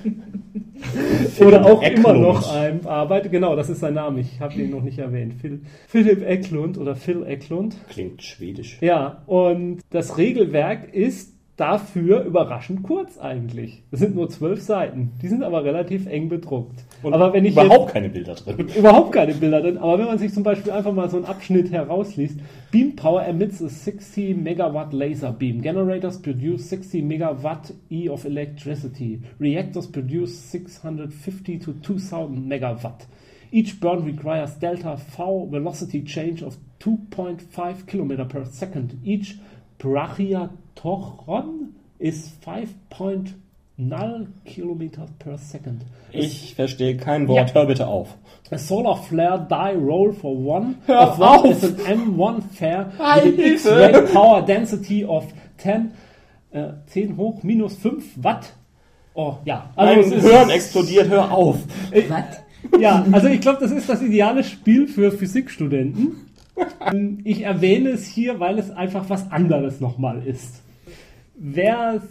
Oder auch
Eklund.
immer noch ein arbeitet. Genau, das ist sein Name. Ich habe ihn noch nicht erwähnt. Phil, Philipp Eklund oder Phil Eklund.
Klingt schwedisch.
Ja, und das Regelwerk ist dafür überraschend kurz eigentlich. Es sind nur zwölf Seiten. Die sind aber relativ eng bedruckt.
Und
aber wenn ich
überhaupt keine Bilder drin.
jetzt, überhaupt keine Bilder drin, aber wenn man sich zum Beispiel einfach mal so einen Abschnitt herausliest, Beam Power emits a 60 Megawatt laser beam. Generators produce 60 Megawatt E of electricity. Reactors produce 650 to 2000 Megawatt. Each burn requires delta V velocity change of 2.5 km per second. Each Brachiatoron is 5.0 km per second.
Ich verstehe kein Wort. Hör bitte auf.
A solar flare die roll for one
Hör
of one
auf!
is an M1 flare with an! X-ray power density of 10, äh, 10 hoch minus 5 Watt. Oh, ja.
Mein
es ist-
Hirn explodiert. Hör auf.
Was?
Ja, also ich glaube, das ist das ideale Spiel für Physikstudenten. Ich erwähne es hier, weil es einfach was anderes nochmal ist. Wer,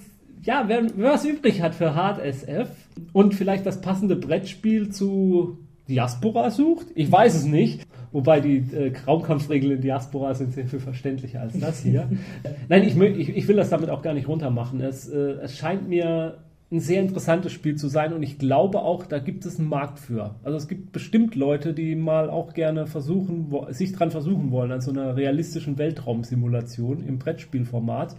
ja, wer, wer was übrig hat für Hard SF und vielleicht das passende Brettspiel zu Diaspora sucht, ich weiß es nicht. Wobei die äh, Raumkampfregeln in Diaspora sind sehr viel verständlicher als das hier. Nein, ich, ich, ich will das damit auch gar nicht runtermachen. Es, äh, es scheint mir ein sehr interessantes Spiel zu sein und ich glaube auch, da gibt es einen Markt für. Also es gibt bestimmt Leute, die mal auch gerne versuchen, sich dran versuchen wollen an so einer realistischen Weltraumsimulation im Brettspielformat.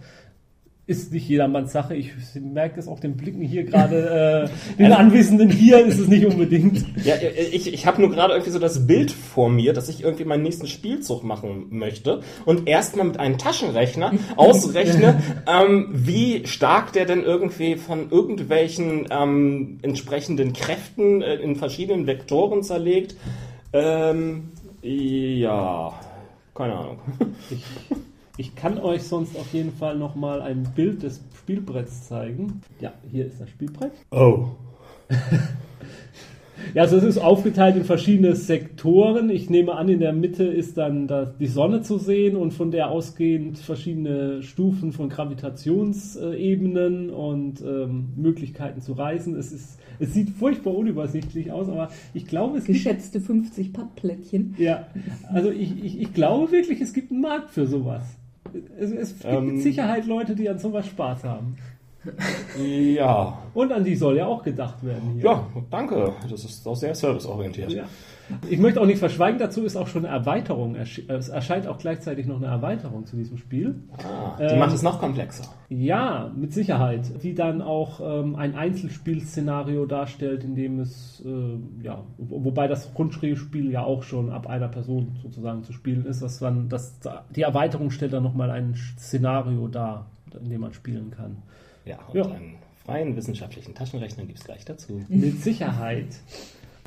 Ist nicht jedermanns Sache. Ich merke es auch den Blicken hier gerade, äh, den Anwesenden hier ist es nicht unbedingt.
Ja, ich, ich habe nur gerade irgendwie so das Bild vor mir, dass ich irgendwie meinen nächsten Spielzug machen möchte und erstmal mit einem Taschenrechner ausrechne, ähm, wie stark der denn irgendwie von irgendwelchen ähm, entsprechenden Kräften äh, in verschiedenen Vektoren zerlegt. Ähm, ja, keine Ahnung.
Ich, ich kann euch sonst auf jeden Fall nochmal ein Bild des Spielbretts zeigen. Ja, hier ist das Spielbrett.
Oh.
Ja, also es ist aufgeteilt in verschiedene Sektoren. Ich nehme an, in der Mitte ist dann das, die Sonne zu sehen und von der ausgehend verschiedene Stufen von Gravitationsebenen und ähm, Möglichkeiten zu reisen. Es, ist, es sieht furchtbar unübersichtlich aus, aber ich glaube, es gibt
Geschätzte 50 Pappplättchen.
Ja, also ich, ich, ich glaube wirklich, es gibt einen Markt für sowas. Es, es gibt
Ähm.
mit Sicherheit Leute, die an sowas Spaß haben.
Ja.
Und an die soll ja auch gedacht werden hier.
Ja, danke. Das ist auch sehr serviceorientiert.
Ja. Ich möchte auch nicht verschweigen, dazu ist auch schon eine Erweiterung. erschi- Es erscheint auch gleichzeitig noch eine Erweiterung zu diesem Spiel.
Ah, die
Ähm,
macht es noch komplexer.
Ja, mit Sicherheit. Die dann auch ähm, ein Einzelspielszenario darstellt, in dem es, äh, ja, wo- wobei das Grundspiel ja auch schon ab einer Person sozusagen zu spielen ist, dass man, das, die Erweiterung stellt dann nochmal ein Szenario dar, in dem man spielen kann.
Ja, und
Ja.
einen freien wissenschaftlichen Taschenrechner gibt es gleich dazu.
Mit Sicherheit.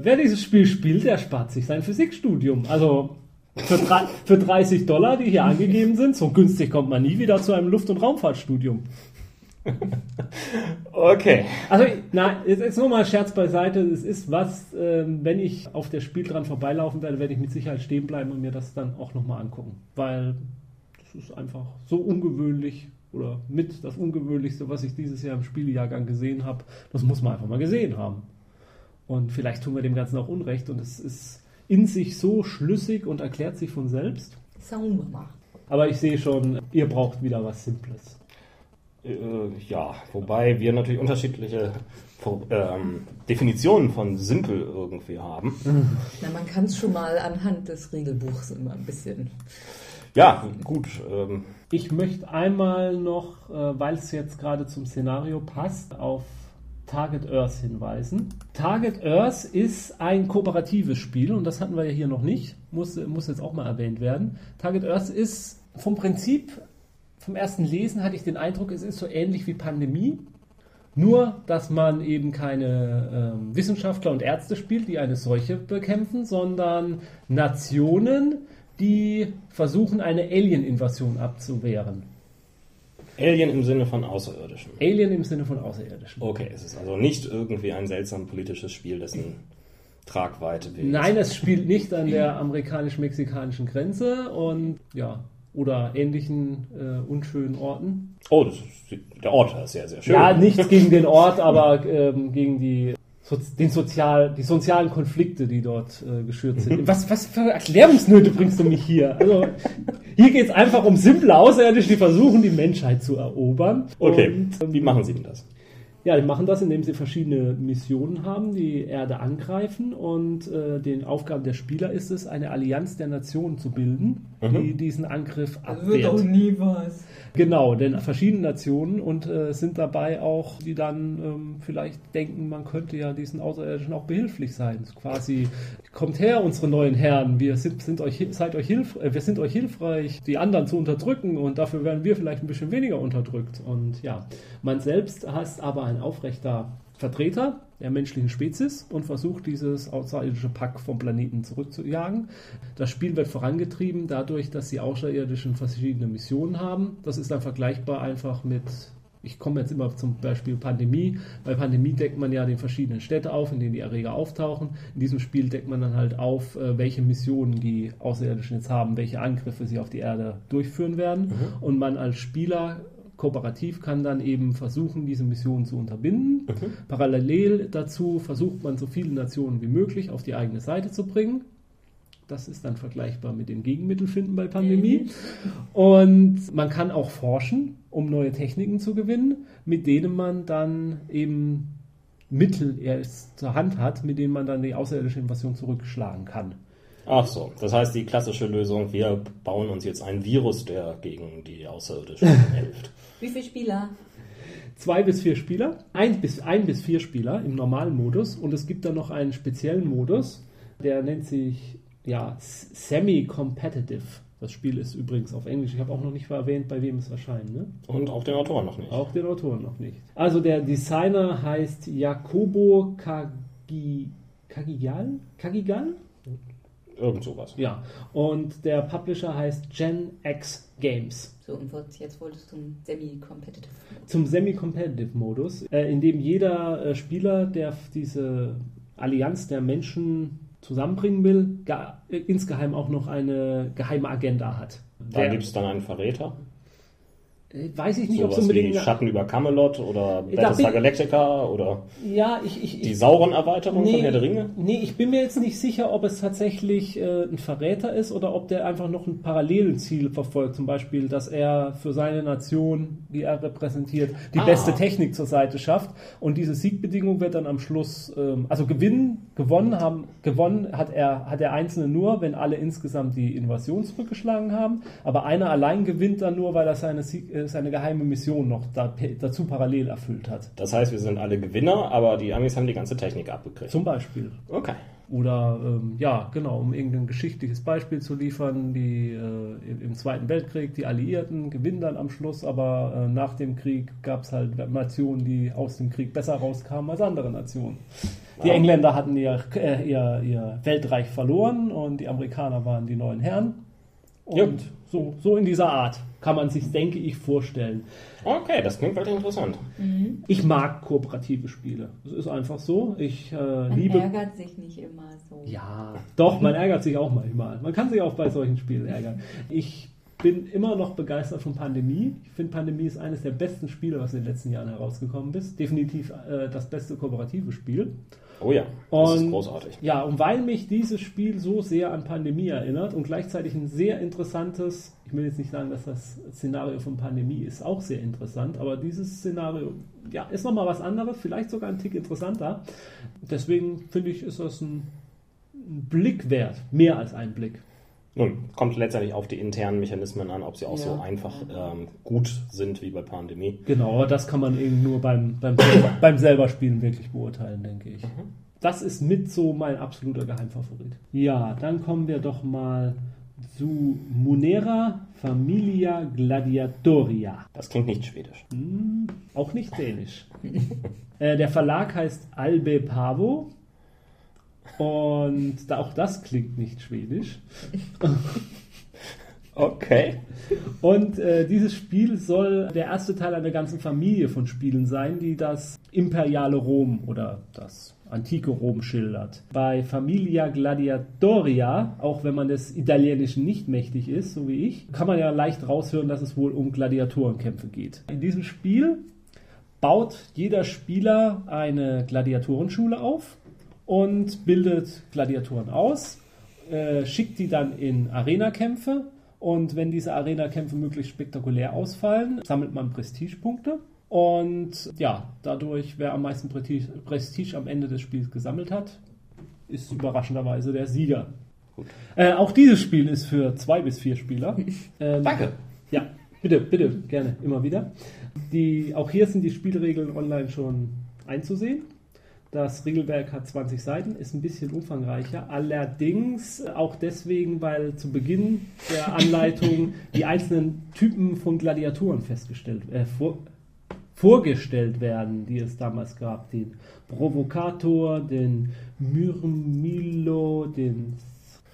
Wer dieses Spiel spielt, der spart sich sein Physikstudium. Also für, drei, für 30 Dollar, die hier angegeben sind, so günstig kommt man nie wieder zu einem Luft- und Raumfahrtstudium.
Okay.
Also, nein, jetzt, jetzt nur mal Scherz beiseite. Es ist was, ähm, wenn ich auf der Spiel dran vorbeilaufen werde, werde ich mit Sicherheit stehen bleiben und mir das dann auch nochmal angucken. Weil das ist einfach so ungewöhnlich oder mit das Ungewöhnlichste, was ich dieses Jahr im Spielejahrgang gesehen habe. Das muss man einfach mal gesehen haben. Und vielleicht tun wir dem Ganzen auch Unrecht und es ist in sich so schlüssig und erklärt sich von selbst.
Schauen wir mal.
Aber ich sehe schon, ihr braucht wieder was Simples.
Äh, ja, wobei wir natürlich unterschiedliche ähm, Definitionen von simpel irgendwie haben.
Na, man kann es schon mal anhand des Regelbuchs immer ein bisschen.
Ja, gut. Ähm,
Ich möchte einmal noch, äh, weil es jetzt gerade zum Szenario passt, auf Target Earth hinweisen. Target Earth ist ein kooperatives Spiel und das hatten wir ja hier noch nicht, muss, muss jetzt auch mal erwähnt werden. Target Earth ist vom Prinzip, vom ersten Lesen hatte ich den Eindruck, es ist so ähnlich wie Pandemie. Nur, dass man eben keine ähm, Wissenschaftler und Ärzte spielt, die eine Seuche bekämpfen, sondern Nationen, die versuchen, eine Alien-Invasion abzuwehren.
Alien im Sinne von Außerirdischen.
Alien im Sinne von Außerirdischen.
Okay, es ist also nicht irgendwie ein seltsam politisches Spiel, dessen Tragweite wir
Nein, es spielt nicht an der amerikanisch-mexikanischen Grenze und ja, oder ähnlichen äh, unschönen Orten.
Oh, das ist, der Ort ist sehr, sehr schön.
Ja, nichts gegen den Ort, aber ähm, gegen die den sozial, die sozialen Konflikte, die dort äh, geschürt sind. Was, was für Erklärungsnöte bringst du mich hier? Also, hier geht es einfach um simple Außerirdische, die versuchen, die Menschheit zu erobern.
Okay, Und, ähm, wie machen sie denn das?
Ja, die machen das, indem sie verschiedene Missionen haben, die Erde angreifen und äh, den Aufgaben der Spieler ist es, eine Allianz der Nationen zu bilden, mhm. die diesen Angriff abwehrt. Das wird
doch nie was.
Genau, denn verschiedene Nationen und äh, sind dabei auch, die dann ähm, vielleicht denken, man könnte ja diesen Außerirdischen auch behilflich sein. Quasi, kommt her, unsere neuen Herren, wir sind, sind euch, seid euch hilf, äh, wir sind euch hilfreich, die anderen zu unterdrücken und dafür werden wir vielleicht ein bisschen weniger unterdrückt. Und ja, man selbst heißt aber ein aufrechter Vertreter der menschlichen Spezies und versucht, dieses außerirdische Pack vom Planeten zurückzujagen. Das Spiel wird vorangetrieben dadurch, dass die Außerirdischen verschiedene Missionen haben. Das ist dann vergleichbar einfach mit ich komme jetzt immer zum Beispiel Pandemie. Bei Pandemie deckt man ja die verschiedenen Städte auf, in denen die Erreger auftauchen. In diesem Spiel deckt man dann halt auf, äh, welche Missionen die Außerirdischen jetzt haben, welche Angriffe sie auf die Erde durchführen werden. Mhm. Und man als Spieler kooperativ kann dann eben versuchen, diese Mission zu unterbinden. Mhm. Parallel dazu versucht man so viele Nationen wie möglich auf die eigene Seite zu bringen. Das ist dann vergleichbar mit den Gegenmittelfinden bei Pandemie. Mhm. Und man kann auch forschen, um neue Techniken zu gewinnen, mit denen man dann eben Mittel erst zur Hand hat, mit denen man dann die außerirdische Invasion zurückschlagen kann.
Ach so, das heißt die klassische Lösung, wir bauen uns jetzt ein Virus, der gegen die Außerirdischen hilft.
Wie viele Spieler?
Zwei bis vier Spieler, ein bis, ein bis vier Spieler im normalen Modus und es gibt dann noch einen speziellen Modus, der nennt sich ja, Semi-Competitive. Das Spiel ist übrigens auf Englisch. Ich habe auch noch nicht erwähnt, bei wem es erscheint. Ne?
Und auch den Autoren noch nicht.
Auch den Autoren noch nicht. Also der Designer heißt Jacobo Kagi, Kagigal? Kagigal?
Irgend sowas.
Ja. Und der Publisher heißt Gen X Games.
So, und jetzt wolltest du zum Semi-Competitive
Zum Semi-Competitive-Modus, äh, in dem jeder äh, Spieler, der diese Allianz der Menschen zusammenbringen will, äh, insgeheim auch noch eine geheime Agenda hat.
Da gibt es dann einen Verräter?
Weiß ich nicht,
ob es unbedingt. Wie Schatten über Camelot oder Battlestar Galactica oder
ja, ich, ich,
die Sauron-Erweiterung nee, von Herr der Ringe?
Nee, ich bin mir jetzt nicht sicher, ob es tatsächlich äh, ein Verräter ist oder ob der einfach noch ein parallelen Ziel verfolgt. Zum Beispiel, dass er für seine Nation, die er repräsentiert, die ah. beste Technik zur Seite schafft. Und diese Siegbedingung wird dann am Schluss, ähm, also gewinnen, gewonnen haben, gewonnen hat er, hat der Einzelne nur, wenn alle insgesamt die Invasion zurückgeschlagen haben. Aber einer allein gewinnt dann nur, weil er seine Sieg, äh, seine geheime Mission noch da, dazu parallel erfüllt hat.
Das heißt, wir sind alle Gewinner, aber die Amis haben die ganze Technik abgekriegt.
Zum Beispiel.
Okay.
Oder ähm, ja, genau, um irgendein geschichtliches Beispiel zu liefern, die äh, im Zweiten Weltkrieg, die Alliierten gewinnen dann am Schluss, aber äh, nach dem Krieg gab es halt Nationen, die aus dem Krieg besser rauskamen als andere Nationen. Die Engländer hatten ihr, äh, ihr, ihr Weltreich verloren und die Amerikaner waren die neuen Herren. Und ja. so, so in dieser Art kann man sich, denke ich, vorstellen.
Okay, das klingt wirklich interessant.
Mhm. Ich mag kooperative Spiele. Das ist einfach so. Ich äh,
man
liebe.
Man ärgert sich nicht immer so.
Ja, doch, man ärgert sich auch manchmal. Man kann sich auch bei solchen Spielen ärgern. Ich bin immer noch begeistert von Pandemie. Ich finde, Pandemie ist eines der besten Spiele, was in den letzten Jahren herausgekommen ist. Definitiv äh, das beste kooperative Spiel.
Oh ja,
das und, ist großartig. Ja, und weil mich dieses Spiel so sehr an Pandemie erinnert und gleichzeitig ein sehr interessantes, ich will jetzt nicht sagen, dass das Szenario von Pandemie ist auch sehr interessant, aber dieses Szenario ja, ist nochmal was anderes, vielleicht sogar ein Tick interessanter. Deswegen finde ich, ist das ein, ein Blick wert, mehr als ein Blick.
Nun, kommt letztendlich auf die internen Mechanismen an, ob sie auch ja. so einfach ähm, gut sind wie bei Pandemie.
Genau, das kann man eben nur beim, beim, beim selber Spielen wirklich beurteilen, denke ich. Mhm. Das ist mit so mein absoluter Geheimfavorit. Ja, dann kommen wir doch mal zu Munera Familia Gladiatoria.
Das klingt nicht schwedisch.
Hm, auch nicht dänisch. äh, der Verlag heißt Albe Pavo und auch das klingt nicht schwedisch.
Okay.
Und äh, dieses Spiel soll der erste Teil einer ganzen Familie von Spielen sein, die das imperiale Rom oder das antike Rom schildert. Bei Familia Gladiatoria, auch wenn man des Italienischen nicht mächtig ist, so wie ich, kann man ja leicht raushören, dass es wohl um Gladiatorenkämpfe geht. In diesem Spiel baut jeder Spieler eine Gladiatorenschule auf und bildet Gladiatoren aus, äh, schickt die dann in Arena-Kämpfe und wenn diese Arena-Kämpfe möglichst spektakulär ausfallen, sammelt man Prestigepunkte. Und ja, dadurch, wer am meisten Prestige, am Ende des Spiels gesammelt hat, ist überraschenderweise der Sieger. Äh, auch dieses Spiel ist für zwei bis vier Spieler. Ähm,
Danke.
Ja, bitte, bitte, gerne, immer wieder. Die, auch hier sind die Spielregeln online schon einzusehen. Das Regelwerk hat 20 Seiten, ist ein bisschen umfangreicher. Allerdings auch deswegen, weil zu Beginn der Anleitung die einzelnen Typen von Gladiatoren festgestellt, äh, vor, vorgestellt werden, die es damals gab. Den Provokator, den Myrmilo, den,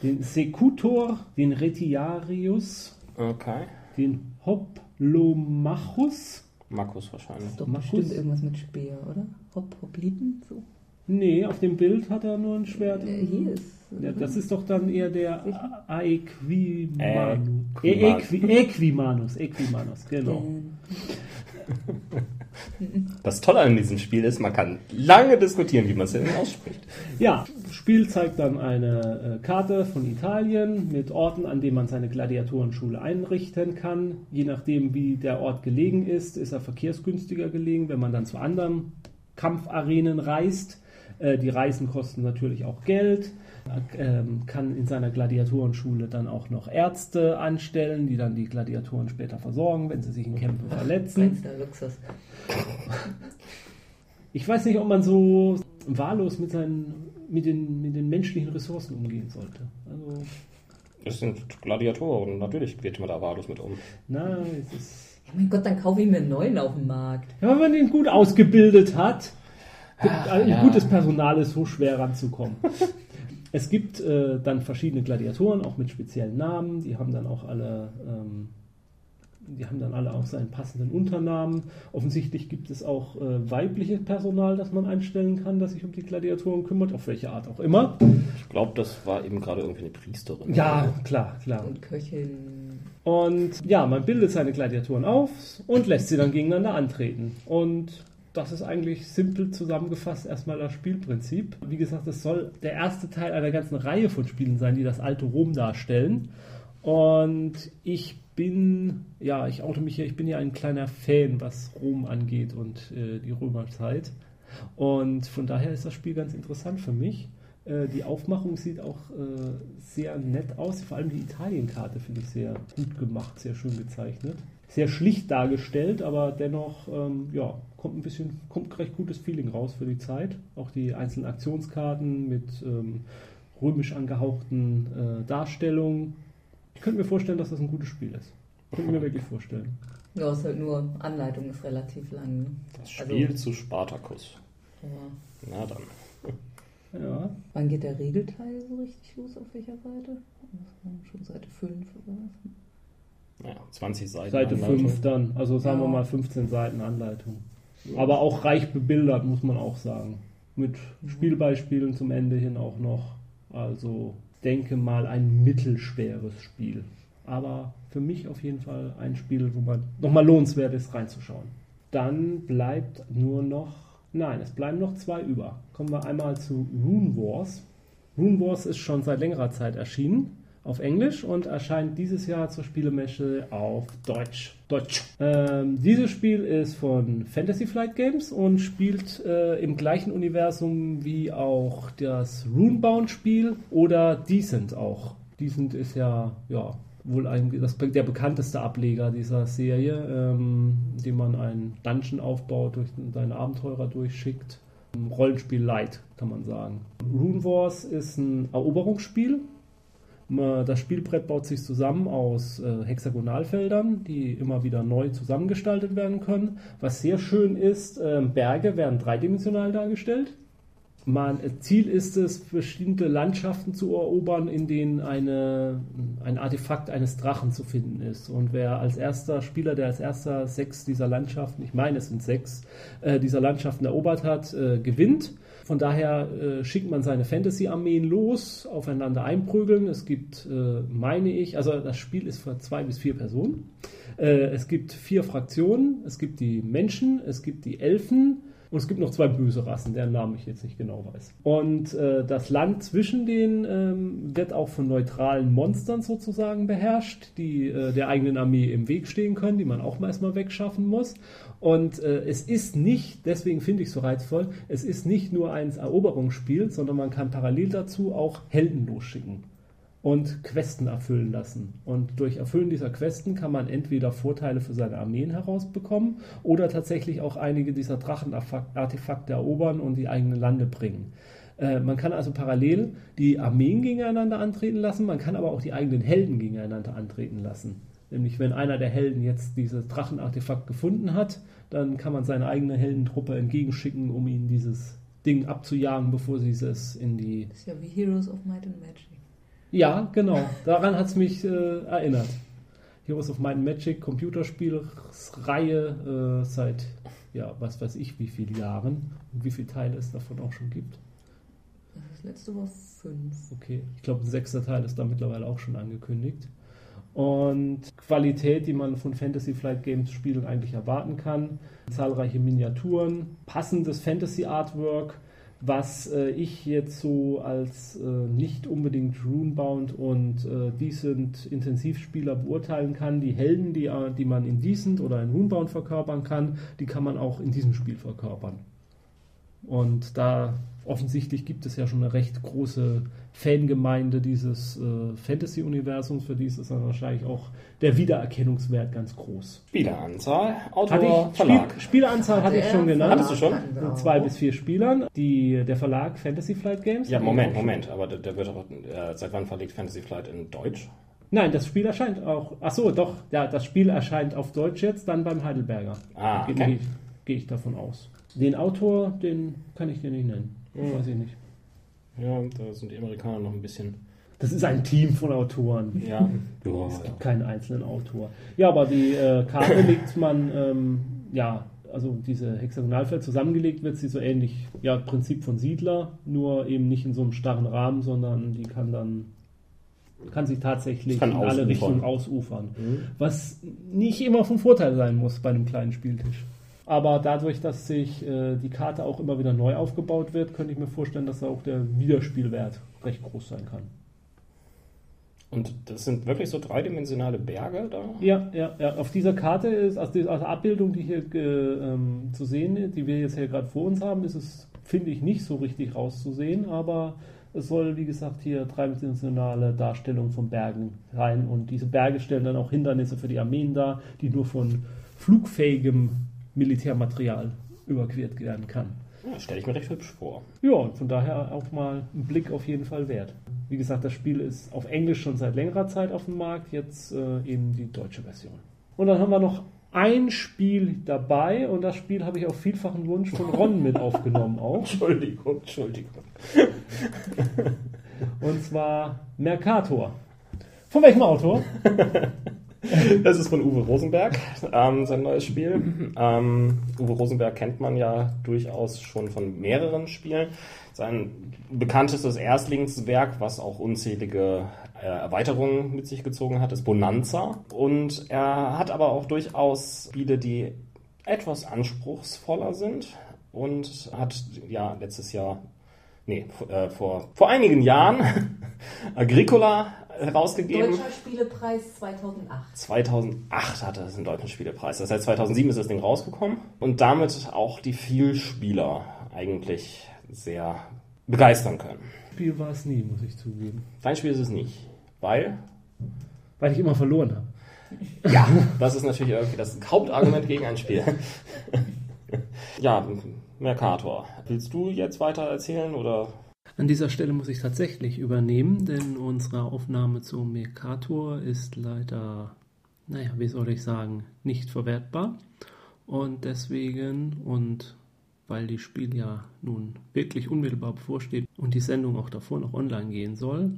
den Secutor, den Retiarius,
Okay.
den Hoplomachus.
Markus wahrscheinlich.
Ist doch
Markus?
bestimmt irgendwas mit Speer, oder? Hop, Hopliten? So.
Nee, auf dem Bild hat er nur ein Schwert.
Äh, hier ist.
Ja, das ist doch dann eher der Aequimanus.
Äquiman-
Äqui Äquimanus, Äquimanus, genau.
Das Tolle an diesem Spiel ist, man kann lange diskutieren, wie man es denn ausspricht.
Ja, Spiel zeigt dann eine äh, Karte von Italien mit Orten, an denen man seine Gladiatorenschule einrichten kann. Je nachdem, wie der Ort gelegen ist, ist er verkehrsgünstiger gelegen, wenn man dann zu anderen Kampfarenen reist. Äh, die Reisen kosten natürlich auch Geld. Er ähm, kann in seiner Gladiatorenschule dann auch noch Ärzte anstellen, die dann die Gladiatoren später versorgen, wenn sie sich in Kämpfen verletzen.
Luxus.
Ich weiß nicht, ob man so wahllos mit, seinen, mit, den, mit den menschlichen Ressourcen umgehen sollte. Also,
Das sind Gladiatoren, natürlich geht man da wahllos mit um.
na, es ist.
Mein Gott, dann kaufe ich mir einen neuen auf dem Markt.
Ja, wenn man den gut ausgebildet hat, ein
ja.
gutes Personal ist so schwer ranzukommen. es gibt äh, dann verschiedene Gladiatoren, auch mit speziellen Namen. Die haben dann auch alle. Ähm, die haben dann alle auch seinen passenden Unternamen. Offensichtlich gibt es auch äh, weibliches Personal, das man einstellen kann, das sich um die Gladiatoren kümmert, auf welche Art auch immer.
Ich glaube, das war eben gerade irgendwie eine Priesterin.
Ja, klar, klar.
Und Köchin.
Und ja, man bildet seine Gladiatoren auf und lässt sie dann gegeneinander antreten. Und das ist eigentlich simpel zusammengefasst erstmal das Spielprinzip. Wie gesagt, es soll der erste Teil einer ganzen Reihe von Spielen sein, die das alte Rom darstellen. Und ich bin, ja, ich oute mich hier, ich bin ja ein kleiner Fan, was Rom angeht und äh, die Römerzeit. Und von daher ist das Spiel ganz interessant für mich. Äh, die Aufmachung sieht auch äh, sehr nett aus. Vor allem die Italienkarte finde ich sehr gut gemacht, sehr schön gezeichnet. Sehr schlicht dargestellt, aber dennoch ähm, ja, kommt ein bisschen, kommt recht gutes Feeling raus für die Zeit. Auch die einzelnen Aktionskarten mit ähm, römisch angehauchten äh, Darstellungen. Ich könnte mir vorstellen, dass das ein gutes Spiel ist. Könnte mir wirklich vorstellen.
Ja, ist halt nur, Anleitung ist relativ lang. ne?
Das Spiel
Also-
zu Spartacus.
Ja.
Na dann.
Ja,
Wann geht der Regelteil so richtig los? Auf welcher Seite? Das war Schon Seite 5 oder was?
Ja, 20 Seiten.
Seite
Anleitung.
5 dann. Also sagen wir
Ja.
mal 15 Seiten Anleitung. Aber auch reich bebildert, muss man auch sagen. Mit Spielbeispielen zum Ende hin auch noch. Also denke mal ein mittelschweres Spiel. Aber für mich auf jeden Fall ein Spiel, wo man nochmal lohnenswert ist, reinzuschauen. Dann bleibt nur noch, nein, es bleiben noch zwei über. Kommen wir einmal zu Rune Wars. Rune Wars ist schon seit längerer Zeit erschienen auf Englisch und erscheint dieses Jahr zur Spielemesse auf Deutsch. Deutsch. Ähm, dieses Spiel ist von Fantasy Flight Games und spielt äh, im gleichen Universum wie auch das Runebound-Spiel oder Decent auch. Decent ist ja, ja wohl ein, das, der bekannteste Ableger dieser Serie, ähm, dem man einen Dungeon aufbaut, durch seine Abenteurer durchschickt. Rollenspiel Light, kann man sagen. Rune Wars ist ein Eroberungsspiel. Das Spielbrett baut sich zusammen aus äh, Hexagonalfeldern, die immer wieder neu zusammengestaltet werden können. Was sehr schön ist, äh, Berge werden dreidimensional dargestellt. Man, Ziel ist es, bestimmte Landschaften zu erobern, in denen eine, ein Artefakt eines Drachen zu finden ist. Und wer als erster Spieler, der als erster sechs dieser Landschaften, ich meine es sind sechs, äh, dieser Landschaften erobert hat, äh, gewinnt. Von daher äh, schickt man seine Fantasy-Armeen los, aufeinander einprügeln. Es gibt, äh, meine ich, also das Spiel ist für zwei bis vier Personen. Äh, es gibt vier Fraktionen. Es gibt die Menschen, es gibt die Elfen, und es gibt noch zwei böse Rassen, deren Namen ich jetzt nicht genau weiß. Und äh, das Land zwischen denen ähm, wird auch von neutralen Monstern sozusagen beherrscht, die äh, der eigenen Armee im Weg stehen können, die man auch erstmal wegschaffen muss. Und äh, es ist nicht, deswegen finde ich es so reizvoll, es ist nicht nur ein Eroberungsspiel, sondern man kann parallel dazu auch Helden losschicken und Questen erfüllen lassen. Und durch Erfüllen dieser Questen kann man entweder Vorteile für seine Armeen herausbekommen oder tatsächlich auch einige dieser Drachenartefakte erobern und die eigenen Lande bringen. Äh, man kann also parallel die Armeen gegeneinander antreten lassen, man kann aber auch die eigenen Helden gegeneinander antreten lassen. Nämlich wenn einer der Helden jetzt dieses Drachenartefakt gefunden hat, dann kann man seine eigene Heldentruppe entgegenschicken, um ihnen dieses Ding abzujagen, bevor sie es in die...
Das ist ja wie Heroes of Might and Magic.
Ja, genau. Daran hat es mich äh, erinnert. Heroes of Might Magic Computerspielreihe äh, seit, ja, was weiß ich, wie vielen Jahren und wie viele Teile es davon auch schon gibt.
Das letzte war fünf.
Okay, ich glaube, ein sechster Teil ist da mittlerweile auch schon angekündigt. Und Qualität, die man von Fantasy Flight Games Spielen eigentlich erwarten kann. Zahlreiche Miniaturen, passendes Fantasy Artwork, was äh, ich jetzt so als äh, nicht unbedingt Runebound und äh, Decent Intensivspieler beurteilen kann. Die Helden, die, äh, die man in Decent oder in Runebound verkörpern kann, die kann man auch in diesem Spiel verkörpern. Und da offensichtlich gibt es ja schon eine recht große Fangemeinde dieses äh, Fantasy-Universums. Für die ist es dann wahrscheinlich auch der Wiedererkennungswert ganz groß.
Spieleranzahl, Autor,
Hatte ich,
Verlag.
Spiel, Spieleranzahl hatte ich schon genannt.
Hattest du schon?
Mit zwei bis vier Spielern. Die, der Verlag Fantasy Flight Games.
ja, Moment, Moment. Aber der, der wird auch, äh, seit wann verlegt Fantasy Flight in Deutsch?
Nein, das Spiel erscheint auch. Ach so, doch. Ja, das Spiel erscheint auf Deutsch jetzt, dann beim Heidelberger.
Ah,
Gehe
okay.
ich, gehe ich davon aus. Den Autor, den kann ich dir nicht nennen.
Hm.
Weiß ich nicht.
Ja, da sind die Amerikaner noch ein bisschen.
Das ist ein Team von Autoren.
Ja.
Es gibt keinen einzelnen Autor. Ja, aber die äh, Karte legt man, ähm, ja, also diese Hexagonalfeld zusammengelegt wird sie so ähnlich, ja, Prinzip von Siedler, nur eben nicht in so einem starren Rahmen, sondern die kann dann, kann sich tatsächlich
Kann
in alle. Richtungen ausufern.
Mhm.
Was nicht immer von Vorteil sein muss bei einem kleinen Spieltisch. Aber dadurch, dass sich äh, die Karte auch immer wieder neu aufgebaut wird, könnte ich mir vorstellen, dass auch der Wiederspielwert recht groß sein kann.
Und das sind wirklich so dreidimensionale Berge da?
Ja, ja, ja. Auf dieser Karte ist, also die also Abbildung, die hier äh, ähm, zu sehen ist, die wir jetzt hier gerade vor uns haben, ist es, finde ich, nicht so richtig rauszusehen, aber es soll, wie gesagt, hier dreidimensionale Darstellung von Bergen rein und diese Berge stellen dann auch Hindernisse für die Armeen dar, die nur von flugfähigem Militärmaterial überquert werden kann.
Ja, stelle ich mir recht hübsch vor.
Ja, und von daher auch mal ein Blick auf jeden Fall wert. Wie gesagt, das Spiel ist auf Englisch schon seit längerer Zeit auf dem Markt, jetzt äh, eben die deutsche Version. Und dann haben wir noch ein Spiel dabei und das Spiel habe ich auf vielfachen Wunsch von Ron mit aufgenommen auch.
Entschuldigung, Entschuldigung.
Und zwar Mercator. Von welchem Autor?
Das ist von Uwe Rosenberg, ähm, sein neues Spiel. Ähm, Uwe Rosenberg kennt man ja durchaus schon von mehreren Spielen. Sein bekanntestes Erstlingswerk, was auch unzählige äh, Erweiterungen mit sich gezogen hat, ist Bonanza. Und er hat aber auch durchaus Spiele, die etwas anspruchsvoller sind und hat ja letztes Jahr, nee, äh, vor, vor einigen Jahren Agricola herausgegeben.
Deutscher Spielepreis 2008.
2008 hatte es einen deutschen Spielepreis. Das heißt, 2007 ist das Ding rausgekommen und damit auch die Vielspieler eigentlich sehr begeistern können.
Spiel war es nie, muss ich zugeben.
Dein Spiel ist es nicht, weil,
Weil ich immer verloren habe.
ja, das ist natürlich irgendwie das Hauptargument gegen ein Spiel. ja, Mercator. Willst du jetzt weiter erzählen oder?
An dieser Stelle muss ich tatsächlich übernehmen, denn unsere Aufnahme zu Mercator ist leider, naja, wie soll ich sagen, nicht verwertbar. Und deswegen und weil die Spiel ja nun wirklich unmittelbar bevorsteht und die Sendung auch davor noch online gehen soll,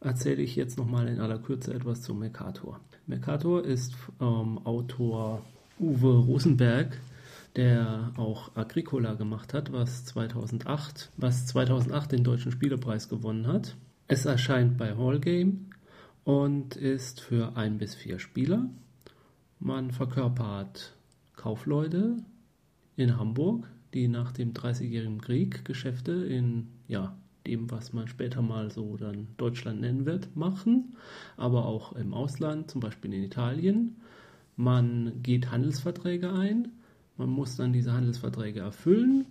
erzähle ich jetzt nochmal in aller Kürze etwas zu Mercator. Mercator ist ähm, Autor Uwe Rosenberg, der auch Agricola gemacht hat, was 2008, was 2008 den Deutschen Spielepreis gewonnen hat. Es erscheint bei Hallgame und ist für ein bis vier Spieler. Man verkörpert Kaufleute in Hamburg, die nach dem Dreißigjährigen Krieg Geschäfte in ja, dem, was man später mal so dann Deutschland nennen wird, machen, aber auch im Ausland, zum Beispiel in Italien. Man geht Handelsverträge ein, man muss dann diese Handelsverträge erfüllen,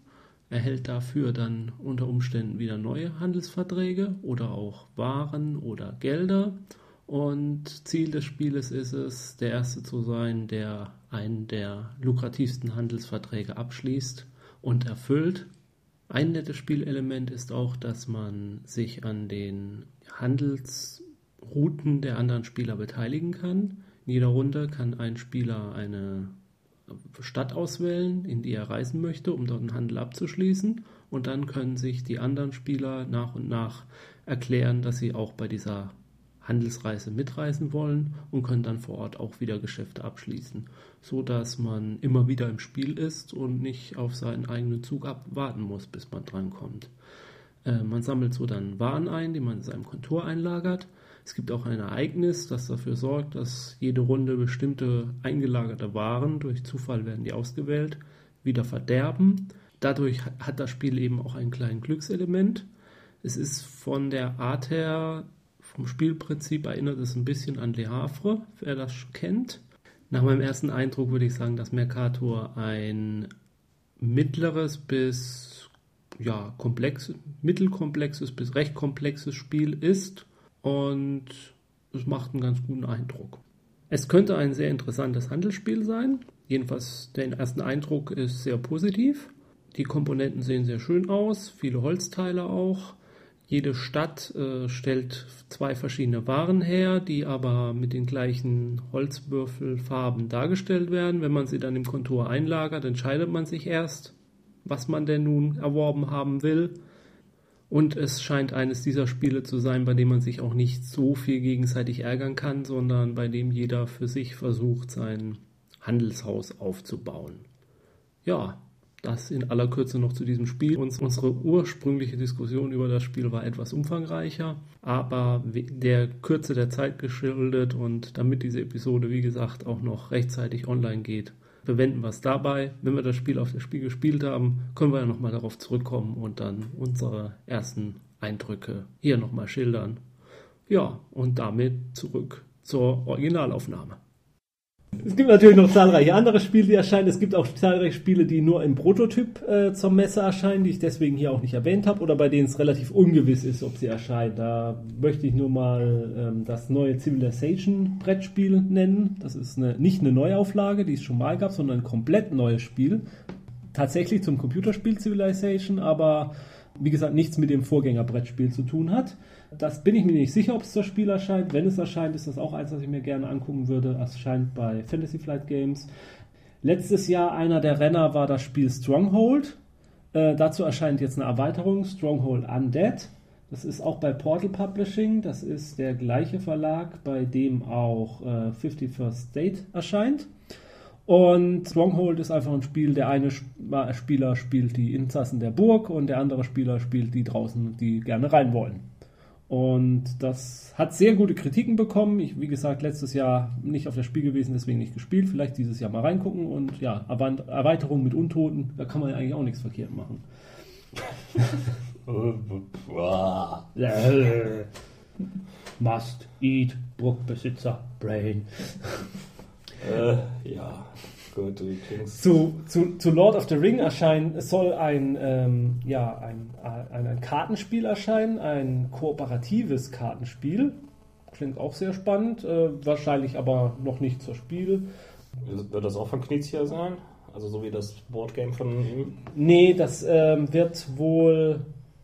erhält dafür dann unter Umständen wieder neue Handelsverträge oder auch Waren oder Gelder. Und Ziel des Spieles ist es, der Erste zu sein, der einen der lukrativsten Handelsverträge abschließt und erfüllt. Ein nettes Spielelement ist auch, dass man sich an den Handelsrouten der anderen Spieler beteiligen kann. In jeder Runde kann ein Spieler eine Stadt auswählen, in die er reisen möchte, um dort einen Handel abzuschließen. Und dann können sich die anderen Spieler nach und nach erklären, dass sie auch bei dieser Handelsreise mitreisen wollen und können dann vor Ort auch wieder Geschäfte abschließen, so dass man immer wieder im Spiel ist und nicht auf seinen eigenen Zug abwarten muss, bis man drankommt. Äh, man sammelt so dann Waren ein, die man in seinem Kontor einlagert es gibt auch ein Ereignis, das dafür sorgt, dass jede Runde bestimmte eingelagerte Waren, durch Zufall werden die ausgewählt, wieder verderben. Dadurch hat das Spiel eben auch ein kleines Glückselement. Es ist von der Art her, vom Spielprinzip erinnert es ein bisschen an Le Havre, wer das kennt. Nach meinem ersten Eindruck würde ich sagen, dass Mercator ein mittleres bis ja, komplex, mittelkomplexes bis recht komplexes Spiel ist und es macht einen ganz guten Eindruck. Es könnte ein sehr interessantes Handelsspiel sein. Jedenfalls der erste Eindruck ist sehr positiv. Die Komponenten sehen sehr schön aus, viele Holzteile auch. Jede Stadt äh, stellt zwei verschiedene Waren her, die aber mit den gleichen Holzwürfelfarben dargestellt werden. Wenn man sie dann im Kontur einlagert, entscheidet man sich erst, was man denn nun erworben haben will. Und es scheint eines dieser Spiele zu sein, bei dem man sich auch nicht so viel gegenseitig ärgern kann, sondern bei dem jeder für sich versucht, sein Handelshaus aufzubauen. Ja, das in aller Kürze noch zu diesem Spiel. Uns, unsere ursprüngliche Diskussion über das Spiel war etwas umfangreicher, aber der Kürze der Zeit geschuldet und damit diese Episode, wie gesagt, auch noch rechtzeitig online geht, verwenden wir es dabei. Wenn wir das Spiel auf das Spiel gespielt haben, können wir ja nochmal darauf zurückkommen und dann unsere ersten Eindrücke hier nochmal schildern. Ja, und damit zurück zur Originalaufnahme. Es gibt natürlich noch zahlreiche andere Spiele, die erscheinen. Es gibt auch zahlreiche Spiele, die nur im Prototyp äh, zur Messe erscheinen, die ich deswegen hier auch nicht erwähnt habe, oder bei denen es relativ ungewiss ist, ob sie erscheinen. Da möchte ich nur mal ähm, das neue Civilization Brettspiel nennen. Das ist eine, nicht eine Neuauflage, die es schon mal gab, sondern ein komplett neues Spiel. Tatsächlich zum Computerspiel Civilization, aber wie gesagt nichts mit dem Vorgängerbrettspiel zu tun hat. Das bin ich mir nicht sicher, ob es das Spiel erscheint. Wenn es erscheint, ist das auch eins, was ich mir gerne angucken würde. Es erscheint bei Fantasy Flight Games. Letztes Jahr einer der Renner war das Spiel Stronghold. Äh, dazu erscheint jetzt eine Erweiterung, Stronghold Undead. Das ist auch bei Portal Publishing. Das ist der gleiche Verlag, bei dem auch äh, 51st State erscheint. Und Stronghold ist einfach ein Spiel, der eine Spieler spielt die Insassen der Burg und der andere Spieler spielt die draußen, die gerne rein wollen. Und das hat sehr gute Kritiken bekommen. Ich, wie gesagt, letztes Jahr nicht auf das Spiel gewesen, deswegen nicht gespielt. Vielleicht dieses Jahr mal reingucken. Und ja, Erweiterung mit Untoten, da kann man ja eigentlich auch nichts verkehrt machen. Must eat Burgbesitzer Brain.
Äh, ja. Gut, du
zu, zu, zu Lord of the Ring erscheinen, es soll ein, ähm, ja, ein, ein, ein Kartenspiel erscheinen, ein kooperatives Kartenspiel. Klingt auch sehr spannend, äh, wahrscheinlich aber noch nicht zur Spiel.
Wird das auch von Knizia sein? Also so wie das Boardgame von ihm?
Nee, das ähm, wird wohl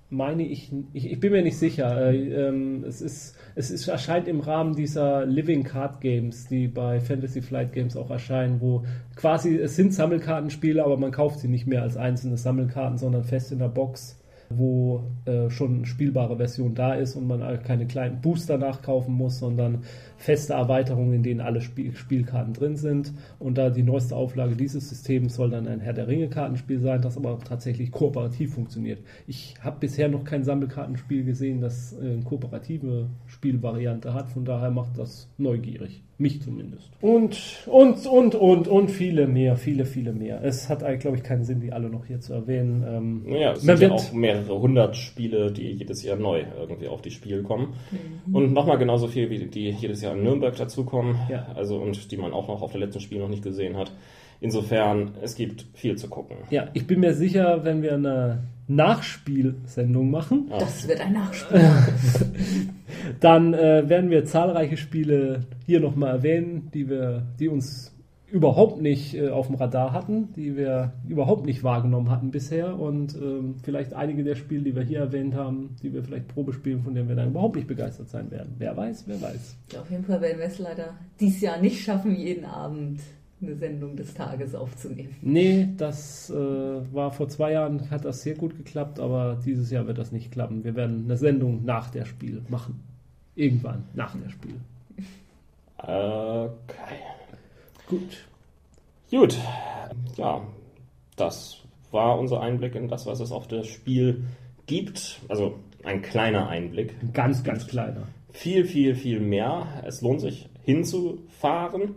meine ich, ich, ich bin mir nicht sicher. Äh, ähm, es, ist, es ist, erscheint im Rahmen dieser Living Card Games, die bei Fantasy Flight Games auch erscheinen, wo quasi es sind Sammelkartenspiele, aber man kauft sie nicht mehr als einzelne Sammelkarten, sondern fest in der Box wo äh, schon eine spielbare Version da ist und man keine kleinen Booster nachkaufen muss, sondern feste Erweiterungen, in denen alle Spiel Spielkarten drin sind. Und da die neueste Auflage dieses Systems soll dann ein Herr der Ringe-Kartenspiel sein, das aber tatsächlich kooperativ funktioniert. Ich habe bisher noch kein Sammelkartenspiel gesehen, das äh, eine kooperative Spielvariante hat, von daher macht das neugierig. Mich zumindest. Und, und, und, und, und viele mehr, viele, viele mehr. Es hat, glaube ich, keinen Sinn, die alle noch hier zu erwähnen.
Ähm, ja, es sind ja auch mehrere hundert Spiele, die jedes Jahr neu irgendwie auf die Spiel kommen. Mhm. Und nochmal genauso viel, wie die jedes Jahr in Nürnberg dazukommen. Ja. Also, und die man auch noch auf der letzten Spiel noch nicht gesehen hat. Insofern, es gibt viel zu gucken.
Ja, ich bin mir sicher, wenn wir eine Nachspielsendung machen.
Das wird ein Nachspiel.
dann äh, werden wir zahlreiche Spiele hier nochmal erwähnen, die wir, die uns überhaupt nicht äh, auf dem Radar hatten, die wir überhaupt nicht wahrgenommen hatten bisher und ähm, vielleicht einige der Spiele, die wir hier erwähnt haben, die wir vielleicht Probe spielen, von denen wir dann überhaupt nicht begeistert sein werden. Wer weiß, wer weiß.
Ja, auf jeden Fall werden wir es leider dieses Jahr nicht schaffen, jeden Abend eine Sendung des Tages aufzunehmen.
Nee, das äh, war vor zwei Jahren, hat das sehr gut geklappt, aber dieses Jahr wird das nicht klappen. Wir werden eine Sendung nach der Spiel machen. Irgendwann, nach der Spiel.
Okay. Gut. Gut. Ja, das war unser Einblick in das, was es auf das Spiel gibt. Also ein kleiner Einblick.
Ganz, ganz kleiner.
Viel, viel, viel mehr. Es lohnt sich hinzufahren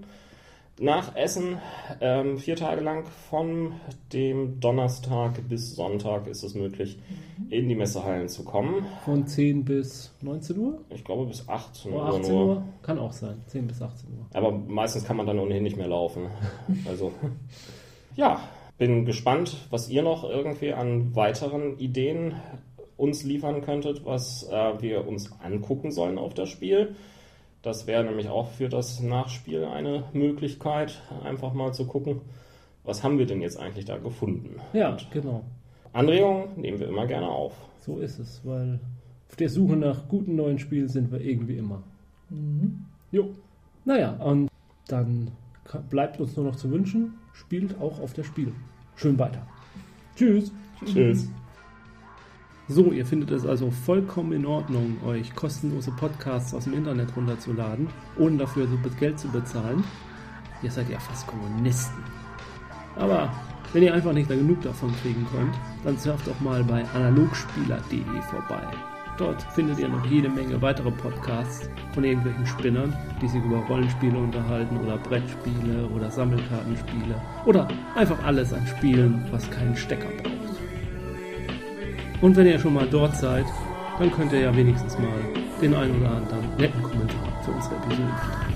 nach Essen, ähm, vier Tage lang, von dem Donnerstag bis Sonntag ist es möglich, mhm. in die Messehallen zu kommen.
Von 10 bis 19 Uhr?
Ich glaube bis 18
Uhr. 18 Uhr, Uhr? Kann auch sein, 10 bis 18 Uhr.
Aber meistens kann man dann ohnehin nicht mehr laufen. also, ja, bin gespannt, was ihr noch irgendwie an weiteren Ideen uns liefern könntet, was äh, wir uns angucken sollen auf das Spiel. Das wäre nämlich auch für das Nachspiel eine Möglichkeit, einfach mal zu gucken, was haben wir denn jetzt eigentlich da gefunden.
Ja, Und genau.
Anregungen nehmen wir immer gerne auf.
So ist es, weil auf der Suche nach guten neuen Spielen sind wir irgendwie immer. Mhm. Jo. Naja, und dann bleibt uns nur noch zu wünschen, spielt auch auf der Spiel. Schön weiter. Tschüss.
Tschüss.
So, ihr findet es also vollkommen in Ordnung, euch kostenlose Podcasts aus dem Internet runterzuladen, ohne dafür so Geld zu bezahlen. Ihr seid ja fast Kommunisten. Aber wenn ihr einfach nicht da genug davon kriegen könnt, dann surft doch mal bei analogspieler.de vorbei. Dort findet ihr noch jede Menge weitere Podcasts von irgendwelchen Spinnern, die sich über Rollenspiele unterhalten oder Brettspiele oder Sammelkartenspiele oder einfach alles an Spielen, was keinen Stecker braucht. Und wenn ihr schon mal dort seid, dann könnt ihr ja wenigstens mal den einen oder anderen netten Kommentar für unsere Episode